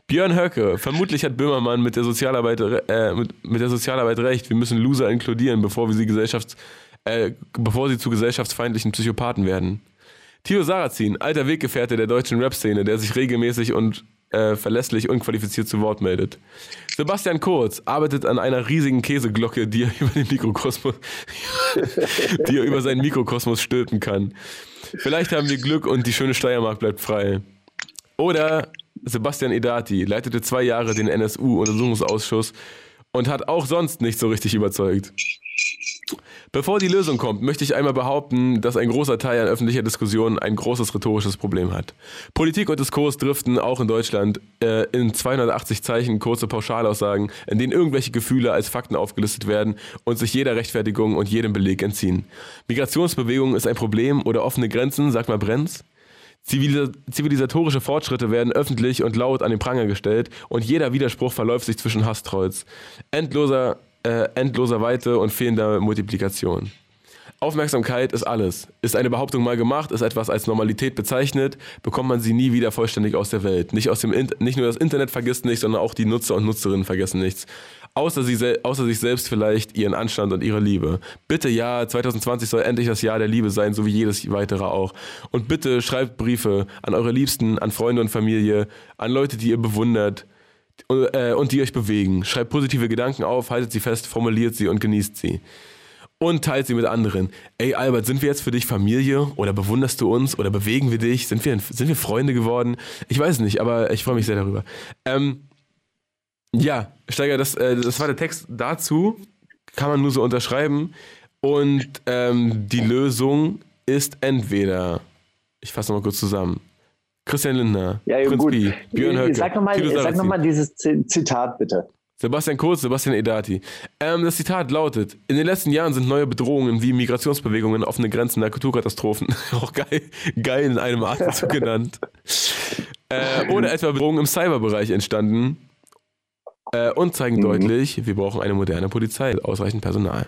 Björn Höcke, vermutlich hat Böhmermann mit der Sozialarbeit, äh, mit, mit, der Sozialarbeit recht. Wir müssen Loser inkludieren, bevor wir sie Gesellschafts, äh, bevor sie zu gesellschaftsfeindlichen Psychopathen werden. Tio Sarrazin, alter Weggefährte der deutschen Rap-Szene, der sich regelmäßig und äh, verlässlich unqualifiziert zu Wort meldet. Sebastian Kurz arbeitet an einer riesigen Käseglocke, die er über den Mikrokosmos, die er über seinen Mikrokosmos stülpen kann. Vielleicht haben wir Glück und die schöne Steiermark bleibt frei. Oder Sebastian Edati leitete zwei Jahre den NSU-Untersuchungsausschuss und hat auch sonst nicht so richtig überzeugt. Bevor die Lösung kommt, möchte ich einmal behaupten, dass ein großer Teil an öffentlicher Diskussion ein großes rhetorisches Problem hat. Politik und Diskurs driften auch in Deutschland äh, in 280 Zeichen kurze Pauschalaussagen, in denen irgendwelche Gefühle als Fakten aufgelistet werden und sich jeder Rechtfertigung und jedem Beleg entziehen. Migrationsbewegung ist ein Problem oder offene Grenzen, sagt mal Brenz. Zivilisatorische Fortschritte werden öffentlich und laut an den Pranger gestellt und jeder Widerspruch verläuft sich zwischen Hasstrolls. Endloser äh, endloser Weite und fehlender Multiplikation. Aufmerksamkeit ist alles. Ist eine Behauptung mal gemacht, ist etwas als Normalität bezeichnet, bekommt man sie nie wieder vollständig aus der Welt. Nicht, aus dem nicht nur das Internet vergisst nichts, sondern auch die Nutzer und Nutzerinnen vergessen nichts. Außer, sie, außer sich selbst vielleicht ihren Anstand und ihre Liebe. Bitte ja, 2020 soll endlich das Jahr der Liebe sein, so wie jedes weitere auch. Und bitte schreibt Briefe an eure Liebsten, an Freunde und Familie, an Leute, die ihr bewundert, äh, und die euch bewegen. Schreibt positive Gedanken auf, haltet sie fest, formuliert sie und genießt sie. Und teilt sie mit anderen. Ey, Albert, sind wir jetzt für dich Familie? Oder bewunderst du uns? Oder bewegen wir dich? Sind wir, sind wir Freunde geworden? Ich weiß es nicht, aber ich freue mich sehr darüber. Ähm, ja, Steiger, das, äh, das war der Text dazu. Kann man nur so unterschreiben. Und ähm, die Lösung ist entweder, ich fasse nochmal kurz zusammen, Christian Lindner, ja, Prinz gut. Pi, Björn Höcke, Sag nochmal noch dieses Zitat bitte. Sebastian Kurz, Sebastian Edati. Ähm, das Zitat lautet: In den letzten Jahren sind neue Bedrohungen wie Migrationsbewegungen, offene Grenzen, Naturkatastrophen, auch geil, geil in einem Atemzug genannt, äh, oder etwa Bedrohungen im Cyberbereich entstanden. Äh, und zeigen mhm. deutlich, wir brauchen eine moderne Polizei, ausreichend Personal.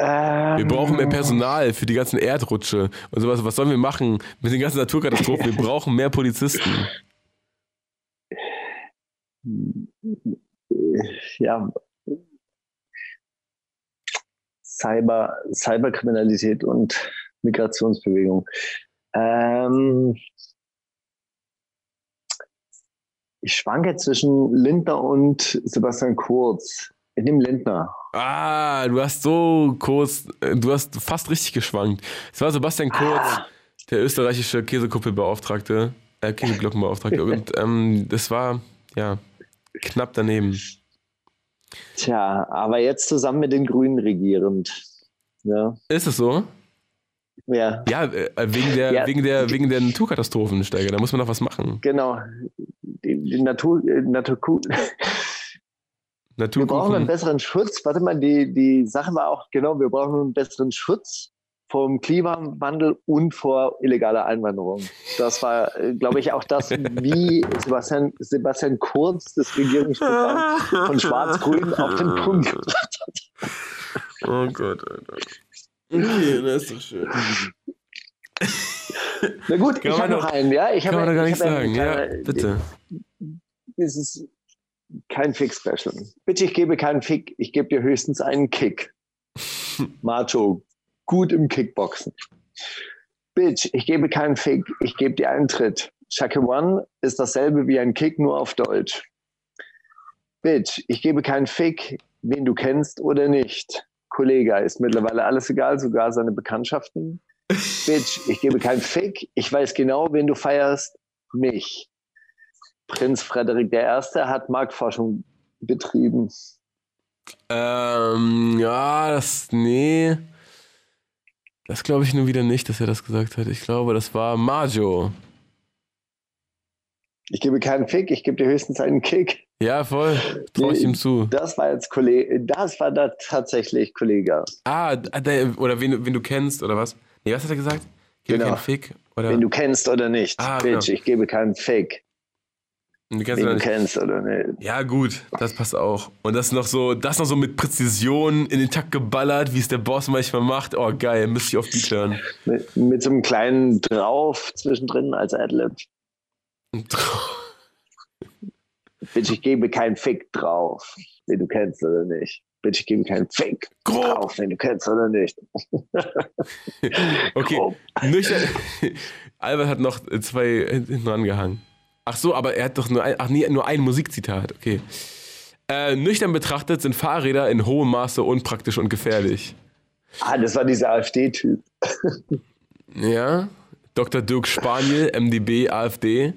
Ähm, wir brauchen mehr Personal für die ganzen Erdrutsche und sowas. Was sollen wir machen mit den ganzen Naturkatastrophen? Wir brauchen mehr Polizisten. Ja, Cyber, Cyberkriminalität und Migrationsbewegung. Ähm, ich schwanke zwischen Lindner und Sebastian Kurz. Nehme Lindner. Ah, du hast so kurz, du hast fast richtig geschwankt. Es war Sebastian Kurz, ah. der österreichische Käsekuppelbeauftragte, äh, Käseglockenbeauftragte. und ähm, das war, ja, knapp daneben. Tja, aber jetzt zusammen mit den Grünen regierend. Ja. Ist es so? Ja. Ja, äh, wegen der, ja. wegen der, wegen der Naturkatastrophen, Steiger. Da muss man noch was machen. Genau. Die, die Natur, äh, Natur, wir brauchen einen besseren Schutz. Warte mal, die, die Sache war auch, genau, wir brauchen einen besseren Schutz vom Klimawandel und vor illegaler Einwanderung. Das war, äh, glaube ich, auch das, wie Sebastian, Sebastian Kurz das Regierungsprogramm von Schwarz-Grün auf den Punkt gebracht hat. Oh Gott, Alter. Okay, das ist doch schön. Na gut, kann ich habe noch einen, ja? Ich kann man da gar nicht sagen, ja, bitte. Das ist kein Fick-Special. Bitte, ich gebe keinen Fick, ich gebe dir höchstens einen Kick. Macho, gut im Kickboxen. Bitch, ich gebe keinen Fick, ich gebe dir einen Tritt. Shaka One ist dasselbe wie ein Kick, nur auf Deutsch. Bitch, ich gebe keinen Fick, wen du kennst oder nicht. Kollege, ist mittlerweile alles egal, sogar seine Bekanntschaften. Bitch, ich gebe keinen Fick, ich weiß genau, wen du feierst, mich. Prinz Frederik I. hat Marktforschung betrieben. Ähm, ja, das, nee. Das glaube ich nur wieder nicht, dass er das gesagt hat. Ich glaube, das war Majo. Ich gebe keinen Fick, ich gebe dir höchstens einen Kick. Ja, voll. Traue ich ihm zu. Das war jetzt Kollege, das war da tatsächlich Kollege. Ah, der, oder wen, wen du kennst, oder was? Nee, was hat er gesagt? Gebe genau. keinen Fick? Oder? Wen du kennst oder nicht. Ah, Bitch, genau. ich gebe keinen Fick. Du kennst, du kennst oder nicht. Ja, gut, das passt auch. Und das noch so, das noch so mit Präzision in den Takt geballert, wie es der Boss manchmal macht. Oh, geil, müsste ich auf Beat hören. Mit, mit so einem kleinen Drauf zwischendrin als Adlib. Bitch, ich gebe keinen Fick drauf, den du kennst oder nicht. Bitch, ich gebe keinen Fick Grob. drauf, den du kennst oder nicht. okay, nüchtern. Albert hat noch zwei hinten dran gehangen. Ach so, aber er hat doch nur ein, ach nee, nur ein Musikzitat, okay. Äh, nüchtern betrachtet sind Fahrräder in hohem Maße unpraktisch und gefährlich. Ah, das war dieser AfD-Typ. ja, Dr. Dirk Spaniel, MDB, AfD.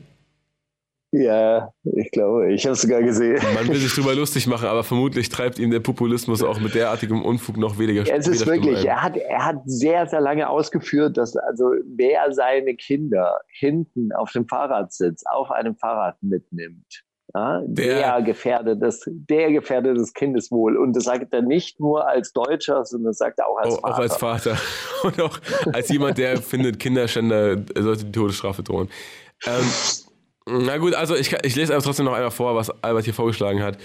Ja, ich glaube, ich habe es sogar gesehen. Man will sich drüber lustig machen, aber vermutlich treibt ihm der Populismus auch mit derartigem Unfug noch weniger Es ist wirklich, er hat, er hat sehr, sehr lange ausgeführt, dass also wer seine Kinder hinten auf dem Fahrradsitz auf einem Fahrrad mitnimmt, ja, der, der, gefährdet das, der gefährdet das Kindeswohl. Und das sagt er nicht nur als Deutscher, sondern das sagt er auch als oh, Vater. Auch als Vater. Und auch als jemand, der findet, Kinderschänder sollte die Todesstrafe drohen. Ähm, na gut, also ich, ich lese aber trotzdem noch einmal vor, was Albert hier vorgeschlagen hat.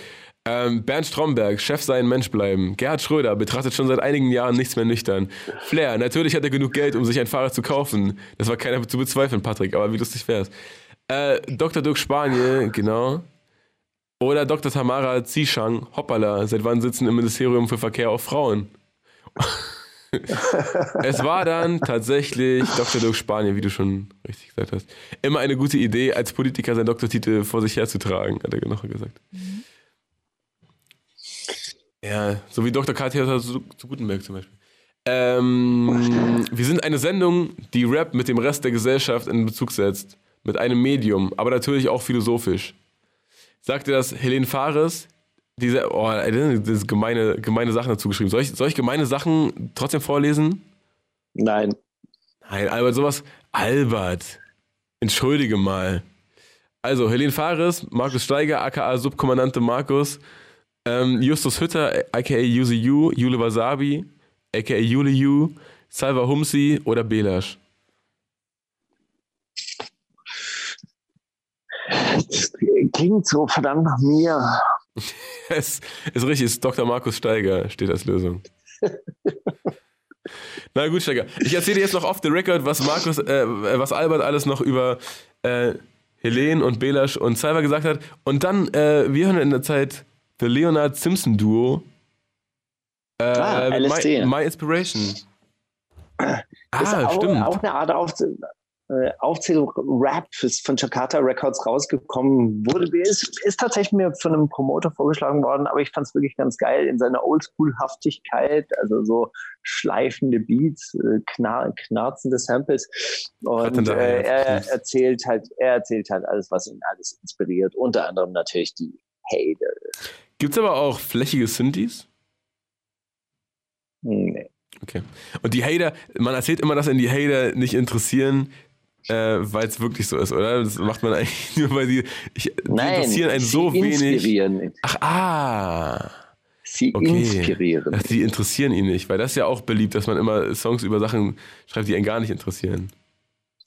Ähm, Bernd Stromberg, Chef sein, Mensch bleiben. Gerhard Schröder betrachtet schon seit einigen Jahren nichts mehr nüchtern. Flair, natürlich hat er genug Geld, um sich ein Fahrrad zu kaufen. Das war keiner zu bezweifeln, Patrick, aber wie lustig wär's. Äh, Dr. Dirk Spaniel, genau. Oder Dr. Tamara Zishang, hoppala, seit wann sitzen im Ministerium für Verkehr auch Frauen? es war dann tatsächlich Dr. Dirk Spanien, wie du schon richtig gesagt hast. Immer eine gute Idee, als Politiker seinen Doktortitel vor sich herzutragen, hat er noch gesagt. Mhm. Ja, so wie Dr. Katja zu, zu Gutenberg zum Beispiel. Ähm, wir sind eine Sendung, die Rap mit dem Rest der Gesellschaft in Bezug setzt. Mit einem Medium, aber natürlich auch philosophisch. Sagte das Helene Fares, diese, oh, das gemeine, gemeine Sachen dazu geschrieben. Soll ich, soll ich gemeine Sachen trotzdem vorlesen? Nein. Nein, Albert, sowas. Albert, entschuldige mal. Also, Helene Fares, Markus Steiger, aka Subkommandante Markus, ähm, Justus Hütter, aka Yuzi Yu, Jule Wasabi, aka Jule Yu, Salva Humsi oder Belasch? Klingt so verdammt nach mir. es ist richtig, es ist Dr. Markus Steiger, steht als Lösung. Na gut, Steiger. Ich erzähle dir jetzt noch off the record, was Markus, äh, was Albert alles noch über äh, Helene und Belasch und Cyber gesagt hat. Und dann, äh, wir hören in der Zeit The Leonard Simpson Duo. Äh, ah, LSD. My, My Inspiration. ah, auch, stimmt. Auch eine Art auf, äh, Aufzählung Rap von Jakarta Records rausgekommen wurde. Ist, ist tatsächlich mir von einem Promoter vorgeschlagen worden, aber ich fand es wirklich ganz geil in seiner Oldschool-Haftigkeit, also so schleifende Beats, äh, knar knarzende Samples. Und äh, er erzählt halt, er erzählt halt alles, was ihn alles inspiriert, unter anderem natürlich die Hater. Gibt es aber auch flächige Synthes? Nee. Okay. Und die Hater, man erzählt immer, dass ihn die Hater nicht interessieren äh, weil es wirklich so ist, oder? Das macht man eigentlich nur, weil die, ich, die Nein, interessieren einen so wenig. Ach, ah. Sie okay. inspirieren. Ach, die interessieren ihn nicht, weil das ist ja auch beliebt, dass man immer Songs über Sachen schreibt, die einen gar nicht interessieren.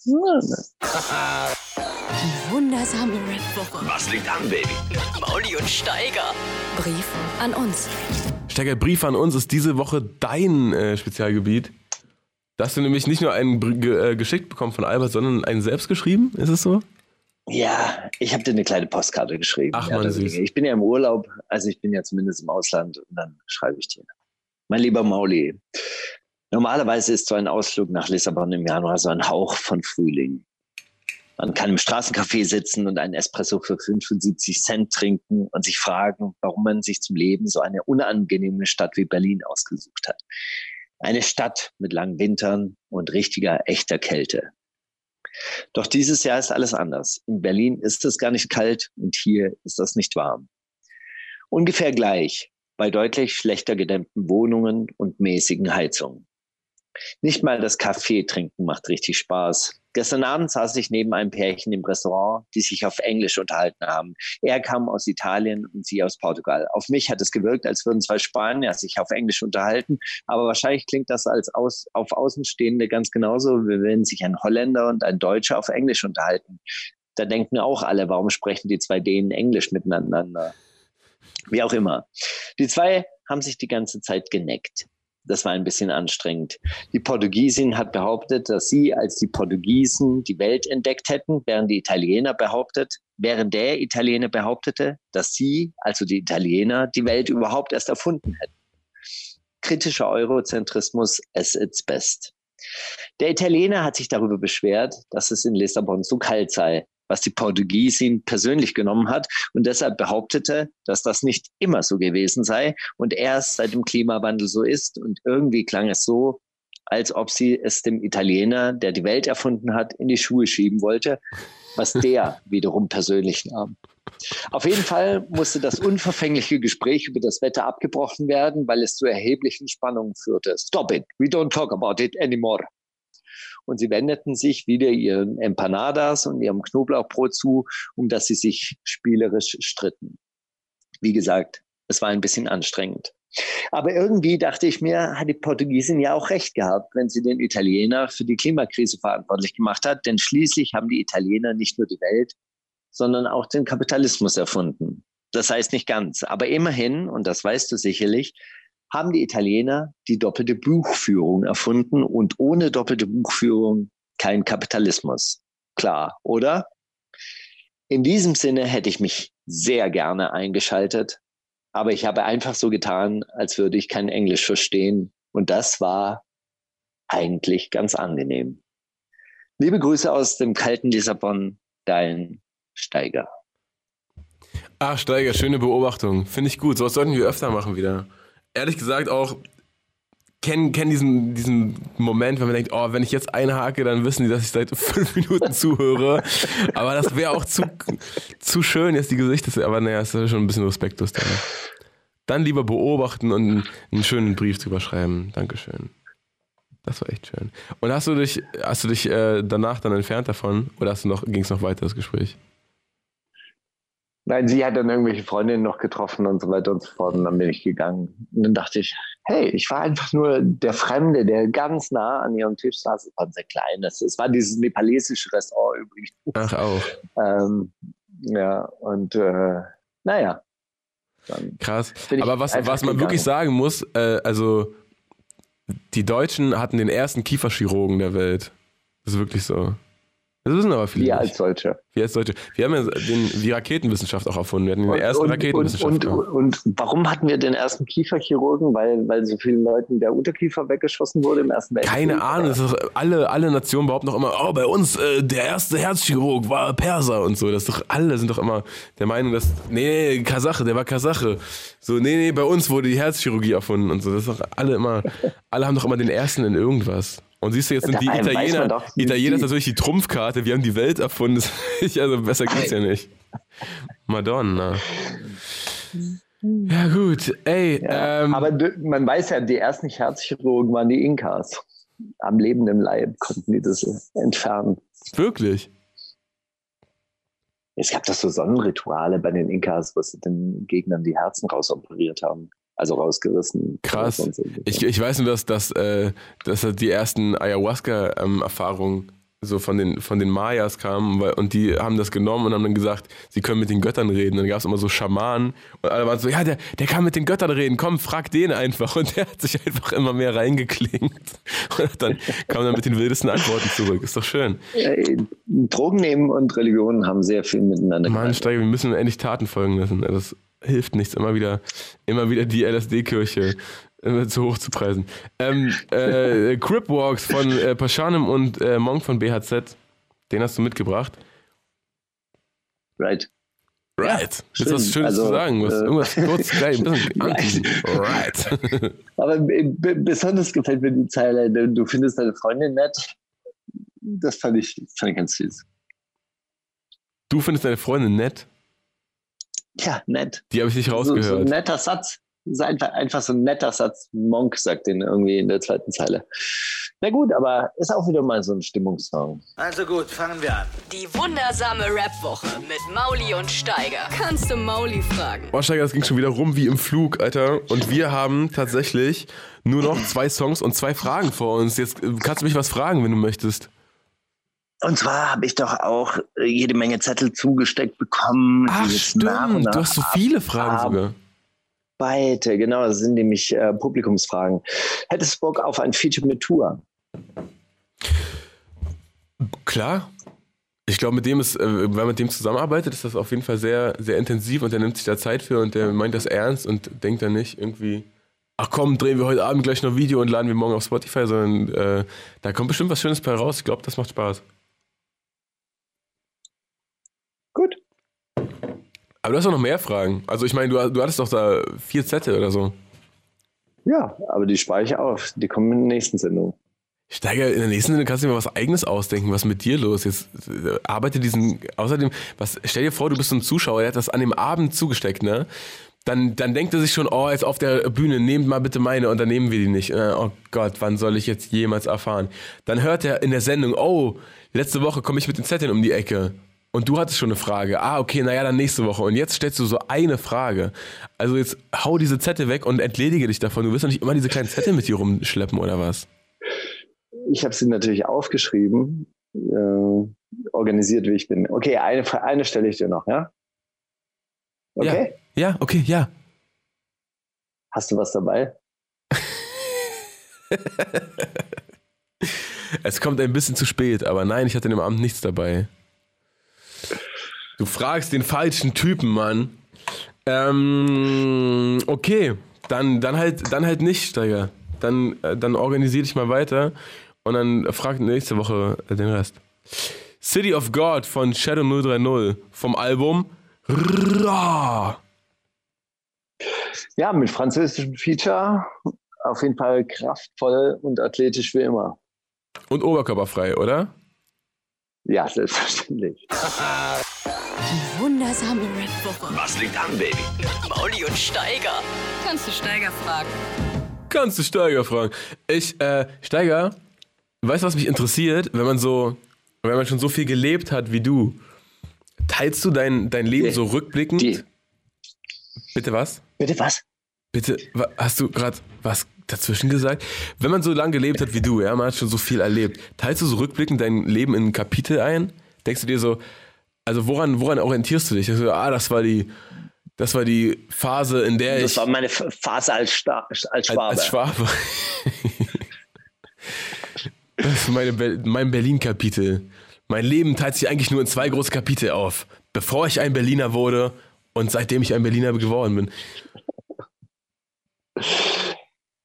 Die wundersame Red Woche. Was liegt an, Baby? Mauli und Steiger. Brief an uns. Steiger, Brief an uns ist diese Woche dein äh, Spezialgebiet. Da hast du nämlich nicht nur einen äh, geschickt bekommen von Albert, sondern einen selbst geschrieben, ist es so? Ja, ich habe dir eine kleine Postkarte geschrieben. Ach man, süß. Ich bin ja im Urlaub, also ich bin ja zumindest im Ausland und dann schreibe ich dir. Mein lieber Mauli, normalerweise ist so ein Ausflug nach Lissabon im Januar so ein Hauch von Frühling. Man kann im Straßencafé sitzen und einen Espresso für 75 Cent trinken und sich fragen, warum man sich zum Leben so eine unangenehme Stadt wie Berlin ausgesucht hat. Eine Stadt mit langen Wintern und richtiger, echter Kälte. Doch dieses Jahr ist alles anders. In Berlin ist es gar nicht kalt und hier ist das nicht warm. Ungefähr gleich bei deutlich schlechter gedämmten Wohnungen und mäßigen Heizungen. Nicht mal das Kaffee trinken macht richtig Spaß. Gestern Abend saß ich neben einem Pärchen im Restaurant, die sich auf Englisch unterhalten haben. Er kam aus Italien und sie aus Portugal. Auf mich hat es gewirkt, als würden zwei Spanier sich auf Englisch unterhalten. Aber wahrscheinlich klingt das als aus, auf Außenstehende ganz genauso, wie wenn sich ein Holländer und ein Deutscher auf Englisch unterhalten. Da denken auch alle, warum sprechen die zwei Dänen Englisch miteinander? Wie auch immer. Die zwei haben sich die ganze Zeit geneckt. Das war ein bisschen anstrengend. Die Portugiesin hat behauptet, dass sie als die Portugiesen die Welt entdeckt hätten, während die Italiener behauptet, während der Italiener behauptete, dass sie, also die Italiener, die Welt überhaupt erst erfunden hätten. Kritischer Eurozentrismus at its best. Der Italiener hat sich darüber beschwert, dass es in Lissabon zu kalt sei was die Portugiesin persönlich genommen hat und deshalb behauptete, dass das nicht immer so gewesen sei und erst seit dem Klimawandel so ist. Und irgendwie klang es so, als ob sie es dem Italiener, der die Welt erfunden hat, in die Schuhe schieben wollte, was der wiederum persönlich nahm. Auf jeden Fall musste das unverfängliche Gespräch über das Wetter abgebrochen werden, weil es zu erheblichen Spannungen führte. Stop it, we don't talk about it anymore und sie wendeten sich wieder ihren Empanadas und ihrem Knoblauchbrot zu, um das sie sich spielerisch stritten. Wie gesagt, es war ein bisschen anstrengend. Aber irgendwie dachte ich mir, hat die Portugiesin ja auch recht gehabt, wenn sie den Italiener für die Klimakrise verantwortlich gemacht hat, denn schließlich haben die Italiener nicht nur die Welt, sondern auch den Kapitalismus erfunden. Das heißt nicht ganz, aber immerhin, und das weißt du sicherlich, haben die Italiener die doppelte Buchführung erfunden und ohne doppelte Buchführung kein Kapitalismus. Klar, oder? In diesem Sinne hätte ich mich sehr gerne eingeschaltet, aber ich habe einfach so getan, als würde ich kein Englisch verstehen und das war eigentlich ganz angenehm. Liebe Grüße aus dem kalten Lissabon, dein Steiger. Ach, Steiger, schöne Beobachtung. Finde ich gut. So was sollten wir öfter machen wieder ehrlich gesagt auch kennen kenn diesen, diesen Moment, wenn man denkt, oh, wenn ich jetzt einhake, dann wissen die, dass ich seit fünf Minuten zuhöre. Aber das wäre auch zu, zu schön, jetzt die Gesichter. Aber naja, ist schon ein bisschen respektlos da. Dann lieber beobachten und einen schönen Brief drüber schreiben. Dankeschön. Das war echt schön. Und hast du dich, hast du dich äh, danach dann entfernt davon oder ging es noch weiter, das Gespräch? Nein, sie hat dann irgendwelche Freundinnen noch getroffen und so weiter und so fort. Und dann bin ich gegangen. Und dann dachte ich, hey, ich war einfach nur der Fremde, der ganz nah an ihrem Tisch saß. Es war ein sehr kleines. Es war dieses nepalesische Restaurant übrigens. Ach, auch. Ähm, Ja, und äh, naja. Krass. Aber was, was man wirklich sagen muss, äh, also die Deutschen hatten den ersten Kieferchirurgen der Welt. Das ist wirklich so. Das wissen aber viele. Wir als Deutsche. Wir als Deutsche. Wir haben ja den, die Raketenwissenschaft auch erfunden. Wir hatten den ersten und, Raketenwissenschaftler. und, und, und warum hatten wir den ersten Kieferchirurgen? Weil, weil so vielen Leuten der Unterkiefer weggeschossen wurde im Ersten Weltkrieg? Keine Ahnung, das ist, alle, alle Nationen behaupten doch immer, oh, bei uns äh, der erste Herzchirurg war Perser und so. Das ist doch, alle sind doch immer der Meinung, dass, nee, nee, Kasache, der war Kasache. So, nee, nee, bei uns wurde die Herzchirurgie erfunden und so. Das ist doch alle immer, alle haben doch immer den ersten in irgendwas. Und siehst du, jetzt sind die Italiener, doch, Italiener ist natürlich die Trumpfkarte, wir haben die Welt erfunden. Also besser geht's ja nicht. Madonna. Ja, gut, ey, Ja, ähm, aber man weiß ja, die ersten Herzchirurgen waren die Inkas. Am lebenden Leib konnten die das entfernen. wirklich. Es gab doch so Sonnenrituale bei den Inkas, wo sie den Gegnern die Herzen rausoperiert haben. Also rausgerissen. Krass. So. Ich, ich weiß nur, dass, dass, äh, dass die ersten Ayahuasca-Erfahrungen so von den, von den Mayas kamen weil, und die haben das genommen und haben dann gesagt, sie können mit den Göttern reden. Dann gab es immer so Schamanen und alle waren so, ja, der, der kann mit den Göttern reden, komm, frag den einfach. Und der hat sich einfach immer mehr reingeklingt und dann kam dann mit den wildesten Antworten zurück. Ist doch schön. Drogen nehmen und Religion haben sehr viel miteinander Mann, Steiger, wir müssen endlich Taten folgen lassen. Das hilft nichts, immer wieder, immer wieder die LSD-Kirche äh, zu hoch zu preisen. Ähm, äh, Crip Walks von äh, Paschanem und äh, Monk von BHZ, den hast du mitgebracht. Right. Right. schön. Ist was Schönes Also, zu sagen? Was, äh, irgendwas kurz, gleich, ein bisschen anteasen. Right. Aber b- besonders gefällt mir die Zeile, du du findest deine Freundin nett. Das fand ich, fand ich ganz süß. Du findest deine Freundin nett? Ja, nett. Die habe ich nicht So, so ein rausgehört. netter Satz. Das ist einfach, einfach so ein netter Satz. Monk sagt den irgendwie in der zweiten Zeile. Na gut, aber ist auch wieder mal so ein Stimmungssong. Also gut, fangen wir an. Die wundersame Rap-Woche mit Mauli und Steiger. Kannst du Mauli fragen? Boah, Steiger, das ging schon wieder rum wie im Flug, Alter. Und wir haben tatsächlich nur noch zwei Songs und zwei Fragen vor uns. Jetzt äh, kannst du mich was fragen, wenn du möchtest. Und zwar habe ich doch auch äh, jede Menge Zettel zugesteckt bekommen. Ach, jetzt nach stimmt. nach Du hast so viele Fragen ab- sogar. Beide, genau, das sind nämlich äh, Publikumsfragen. Hättest du Bock auf ein Feature mit Tour? Klar. Ich glaube, mit dem ist, äh, wenn man mit dem zusammenarbeitet, ist das auf jeden Fall sehr, sehr intensiv und der nimmt sich da Zeit für und der meint das ernst und denkt dann nicht irgendwie, ach komm, drehen wir heute Abend gleich noch Video und laden wir morgen auf Spotify, sondern äh, da kommt bestimmt was Schönes bei raus. Ich glaube, das macht Spaß. Gut. Aber du hast auch noch mehr Fragen. Also ich meine, du, du hattest doch da vier Zettel oder so. Ja, aber die spare ich auf. Die kommen in der nächsten Sendung. Steiger, in der nächsten Sendung kannst du dir mal was eigenes ausdenken. Was ist mit dir los? Jetzt äh, arbeite diesen. Außerdem, was, stell dir vor, du bist so ein Zuschauer, der hat das an dem Abend zugesteckt, ne? Dann, dann denkt er sich schon, oh, jetzt auf der Bühne, nehmt mal bitte meine und dann nehmen wir die nicht. Äh, Oh Gott, wann soll ich jetzt jemals erfahren? Dann hört er in der Sendung, oh, letzte Woche komme ich mit den Zetteln um die Ecke. Und du hattest schon eine Frage. Ah, okay, naja, dann nächste Woche. Und jetzt stellst du so eine Frage. Also jetzt hau diese Zettel weg und entledige dich davon. Du wirst doch nicht immer diese kleinen Zettel mit dir rumschleppen, oder was? Ich habe sie natürlich aufgeschrieben, äh, organisiert, wie ich bin. Okay, eine, eine stelle ich dir noch, ja? Okay? Ja, okay, ja. Hast du was dabei? Es kommt ein bisschen zu spät, aber nein, ich hatte dem Abend nichts dabei. Du fragst den falschen Typen, Mann. Ähm, okay, dann, dann halt, dann halt nicht, Steiger. Dann, äh, dann organisier dich mal weiter und dann frag nächste Woche äh, den Rest. City of God von Shadow 030 vom Album Ra. Ja, mit französischem Feature. Auf jeden Fall kraftvoll und athletisch wie immer. Und oberkörperfrei, oder? Ja, selbstverständlich. Die wundersame Rap-Woche. Was liegt an, Baby? Mauli und Steiger. Kannst du Steiger fragen? Kannst du Steiger fragen. Ich, äh, Steiger, weißt du, was mich interessiert? Wenn man so, wenn man schon so viel gelebt hat wie du, teilst du dein, dein Leben Die- so rückblickend? die- Bitte was? Bitte was? Bitte, wa- hast du gerade was dazwischen gesagt? Wenn man so lange gelebt hat wie du, ja, man hat schon so viel erlebt, teilst du so rückblickend dein Leben in Kapitel ein? Denkst du dir so, Also woran, woran orientierst du dich? Also, ah, das war die, das war die Phase, in der das ich. Das war meine Phase als, Sta als Schwabe. Als, als Schwabe. das ist meine Be mein Berlin-Kapitel. Mein Leben teilt sich eigentlich nur in zwei große Kapitel auf. Bevor ich ein Berliner wurde und seitdem ich ein Berliner geworden bin.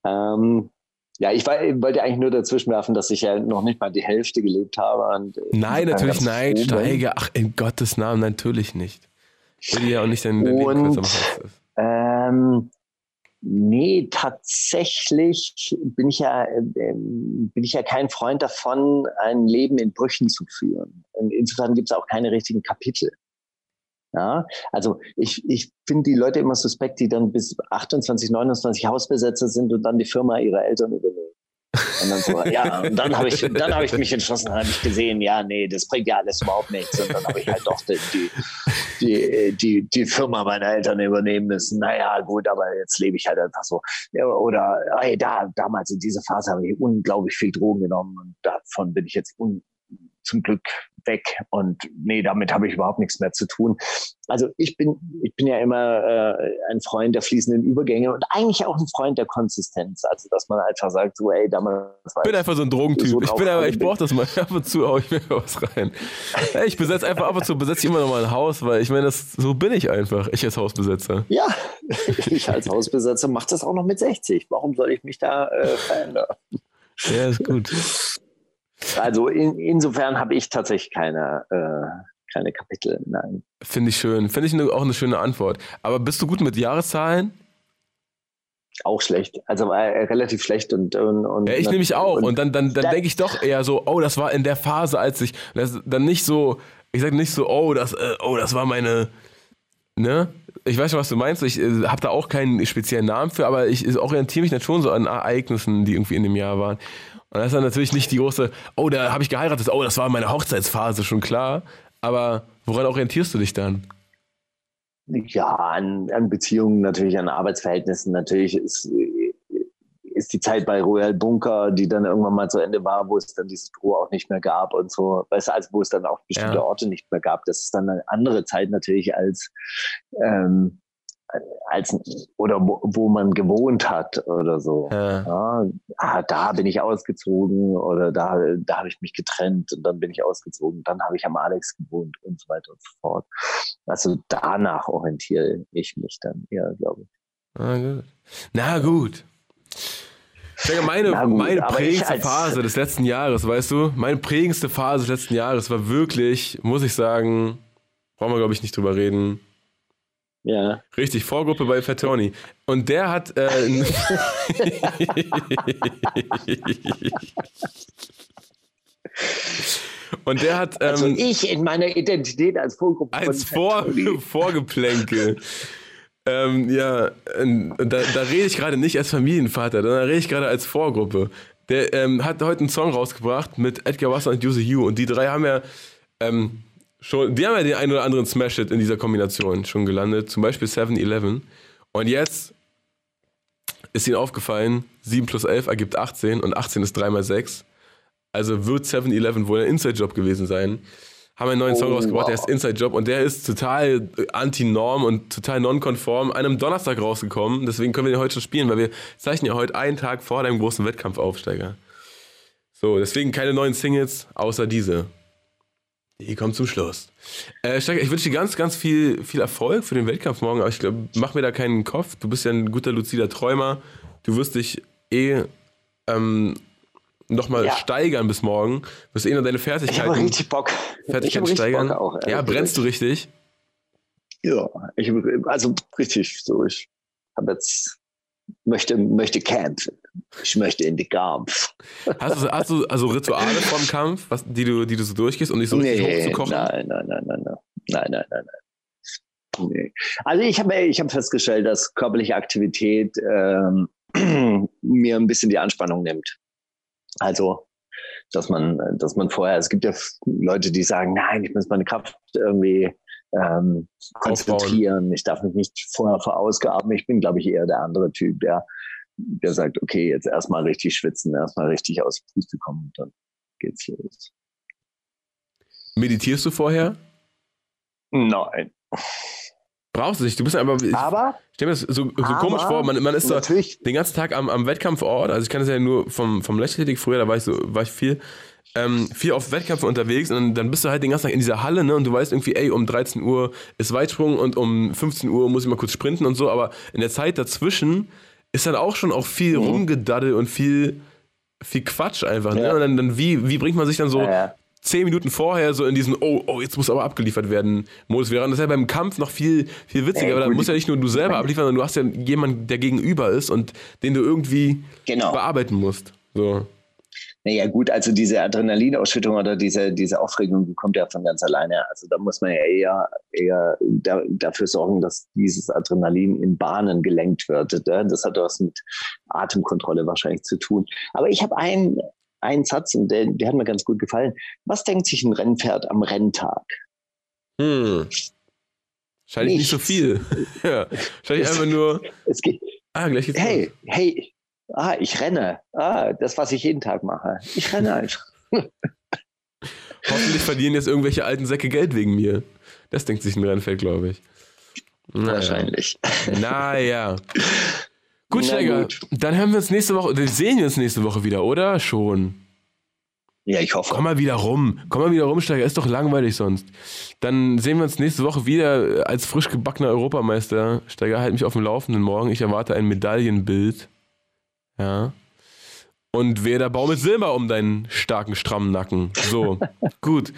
Ähm, ja, ich, war, wollte eigentlich nur dazwischen werfen, dass ich ja noch nicht mal die Hälfte gelebt habe. Und nein, natürlich nein, Steiger. Ach, in Gottes Namen, natürlich nicht. Ich will ja auch nicht dein, dein und, ähm, Nee, tatsächlich bin ich ja, äh, bin ich ja kein Freund davon, ein Leben in Brüchen zu führen. Insofern gibt es auch keine richtigen Kapitel. Ja, also ich, ich finde die Leute immer suspekt, die dann bis 28, 29 Hausbesetzer sind und dann die Firma ihrer Eltern übernehmen. Und dann so, ja, und dann habe ich, dann habe ich mich entschlossen, habe ich gesehen, ja, nee, das bringt ja alles überhaupt nichts. Und dann habe ich halt doch die, die, die, die Firma meiner Eltern übernehmen müssen. Naja, gut, aber jetzt lebe ich halt einfach so. Oder, hey, da, damals in dieser Phase habe ich unglaublich viel Drogen genommen und davon bin ich jetzt un, zum Glück weg und nee, damit habe ich überhaupt nichts mehr zu tun. Also ich bin, ich bin ja immer äh, ein Freund der fließenden Übergänge und eigentlich auch ein Freund der Konsistenz. Also dass man einfach sagt, so, ey, damals war Ich bin einfach so ein Drogentyp. So ich bin aber, ich brauche das mal ab und zu, hau ich mir was rein. Hey, ich besetze einfach ab und zu, besetze ich immer noch mal ein Haus, weil ich meine, das, so bin ich einfach, ich als Hausbesetzer. Ja, ich als Hausbesetzer mache das auch noch mit 60. Warum soll ich mich da äh, verändern? Ja, ist gut. Also in, insofern habe ich tatsächlich keine, äh, keine Kapitel. Nein. Finde ich schön. Finde ich eine, auch eine schöne Antwort. Aber bist du gut mit Jahreszahlen? Auch schlecht. Also äh, relativ schlecht und, und, und Ja, ich nehme mich auch. Und, und dann, dann, dann denke ich doch eher so, oh, das war in der Phase, als ich. Das, dann nicht so, ich sage nicht so, oh, das, äh, oh, das war meine. Ne? Ich weiß schon, was du meinst. Ich äh, habe da auch keinen speziellen Namen für, aber ich orientiere mich dann schon so an Ereignissen, die irgendwie in dem Jahr waren. Und das ist dann natürlich nicht die große, oh, da habe ich geheiratet, oh, das war meine Hochzeitsphase, schon klar. Aber woran orientierst du dich dann? Ja, an, an Beziehungen, natürlich an Arbeitsverhältnissen. Natürlich ist, ist die Zeit bei Royal Bunker, die dann irgendwann mal zu Ende war, wo es dann dieses Büro auch nicht mehr gab und so, weißt du, also wo es dann auch bestimmte ja. Orte nicht mehr gab. Das ist dann eine andere Zeit natürlich als ähm, als oder wo, wo man gewohnt hat oder so. Ja. ja. ah, da bin ich ausgezogen oder da, da habe ich mich getrennt und dann bin ich ausgezogen, dann habe ich am Alex gewohnt und so weiter und so fort. Also danach orientiere ich mich dann eher, glaube ich. Na gut. Na gut. Ich denke, meine, gut, meine prägendste Phase des letzten Jahres, weißt du, meine prägendste Phase des letzten Jahres war wirklich, muss ich sagen, brauchen wir glaube ich nicht drüber reden, ja. Richtig, Vorgruppe bei Fatoni. Und der hat. Äh, Und der hat. Ähm, also ich in meiner Identität als Vorgruppe. Als Vor Vorgeplänkel. ähm, ja, da, da rede ich gerade nicht als Familienvater, da rede ich gerade als Vorgruppe. Der ähm, hat heute einen Song rausgebracht mit Edgar Wasser und Yuzu Yu. Und die drei haben ja ähm, schon, die haben ja den einen oder anderen Smash-Hit in dieser Kombination schon gelandet, zum Beispiel 7-Eleven. Und jetzt ist ihnen aufgefallen, 7 plus 11 ergibt 18 und 18 ist 3 mal 6. Also wird 7-Eleven wohl ein Inside-Job gewesen sein. Haben einen neuen oh, Song rausgebracht, wow. der ist Inside-Job und der ist total anti-norm und total non-konform an einem Donnerstag rausgekommen. Deswegen können wir den heute schon spielen, weil wir zeichnen ja heute einen Tag vor deinem großen Wettkampfaufsteiger. So, deswegen keine neuen Singles, außer diese. Die kommt zum Schluss. Äh, Steiger, ich wünsche dir ganz, ganz viel, viel Erfolg für den Wettkampf morgen, aber ich glaube, mach mir da keinen Kopf. Du bist ja ein guter luzider Träumer. Du wirst dich eh ähm, nochmal ja. steigern bis morgen. Du wirst eh noch deine Fertigkeiten. Ich habe richtig Bock. Fertigkeiten steigern. Bock auch, ja, brennst du richtig? Ja, ich, also richtig so. Ich habe jetzt möchte, möchte kämpfen. Ich möchte in die Kampf. Hast du, hast du also Rituale vom Kampf, was, die, du, die du so durchgehst, um dich so richtig nee, hochzukochen? Nein, nein, nein, nein, nein. Nein, nein, nein, nein. Nee. Also ich habe ich hab festgestellt, dass körperliche Aktivität ähm, mir ein bisschen die Anspannung nimmt. Also, dass man, dass man vorher, es gibt ja Leute, die sagen, nein, ich muss meine Kraft irgendwie ähm, konzentrieren. Ich darf mich nicht vorher verausgaben. Ich bin, glaube ich, eher der andere Typ, der, der sagt, okay, jetzt erstmal richtig schwitzen, erstmal richtig aus dem Puste kommen und dann geht's los. Meditierst du vorher? Nein. Brauchst du nicht. Du bist aber. Ich, aber. Ich stelle mir das so, so komisch vor. Man, man ist so den ganzen Tag am, am Wettkampfort. Also ich kann das ja nur vom, vom Leichtathletik früher, da war ich so, war ich viel. Ähm, viel auf Wettkämpfen unterwegs und dann, dann, bist du halt den ganzen Tag in dieser Halle, ne? Und du weißt irgendwie, ey, um 13 Uhr ist Weitsprung und um 15 Uhr muss ich mal kurz sprinten und so, aber in der Zeit dazwischen ist dann auch schon auch viel mhm. rumgedaddel und viel, viel Quatsch einfach, ne? Und dann, dann wie, wie bringt man sich dann so ja, zehn Minuten vorher so in diesen, oh, oh, jetzt muss aber abgeliefert werden, Modus wäre. Das ist ja beim Kampf noch viel, viel witziger, weil da muss ja nicht nur du selber abliefern, sondern du hast ja jemanden, der gegenüber ist und den du irgendwie genau. bearbeiten musst. So. Naja, gut, also diese Adrenalinausschüttung oder diese, diese Aufregung, die kommt ja von ganz alleine. Also da muss man ja eher, eher da, dafür sorgen, dass dieses Adrenalin in Bahnen gelenkt wird. Das hat was mit Atemkontrolle wahrscheinlich zu tun. Aber ich habe ein, einen Satz und der, der hat mir ganz gut gefallen. Was denkt sich ein Rennpferd am Renntag? Hm. Wahrscheinlich nicht so viel. ja. Wahrscheinlich einfach nur. Es geht, ah, gleich geht's Hey, los. hey, ah, ich renne. Ah, das, was ich jeden Tag mache. Ich renne einfach. Hoffentlich verdienen jetzt irgendwelche alten Säcke Geld wegen mir. Das denkt sich ein Rennpferd, glaube ich. Naja. Wahrscheinlich. Naja. Gut, Steiger, dann hören wir uns nächste Woche, sehen wir uns nächste Woche wieder, oder? Schon. Ja, ich hoffe. Komm mal wieder rum. Komm mal wieder rum, Steiger. Ist doch langweilig sonst. Dann sehen wir uns nächste Woche wieder als frisch gebackener Europameister. Steiger, halt mich auf dem Laufenden morgen. Ich erwarte ein Medaillenbild. Ja. Und wer der Baum mit Silber um deinen starken, strammen Nacken. So, gut.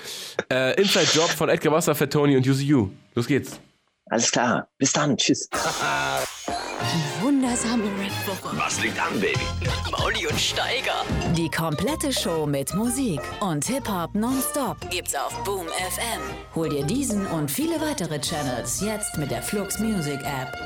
Äh, Inside Job von Edgar Wasser, Fat Tony und Yu. Los geht's. Alles klar. Bis dann. Tschüss. Die wundersame Red Woche. Was liegt an, Baby? Mauli und Steiger. Die komplette Show mit Musik und Hip-Hop nonstop gibt's auf Boom FM. Hol dir diesen und viele weitere Channels jetzt mit der Flux Music App.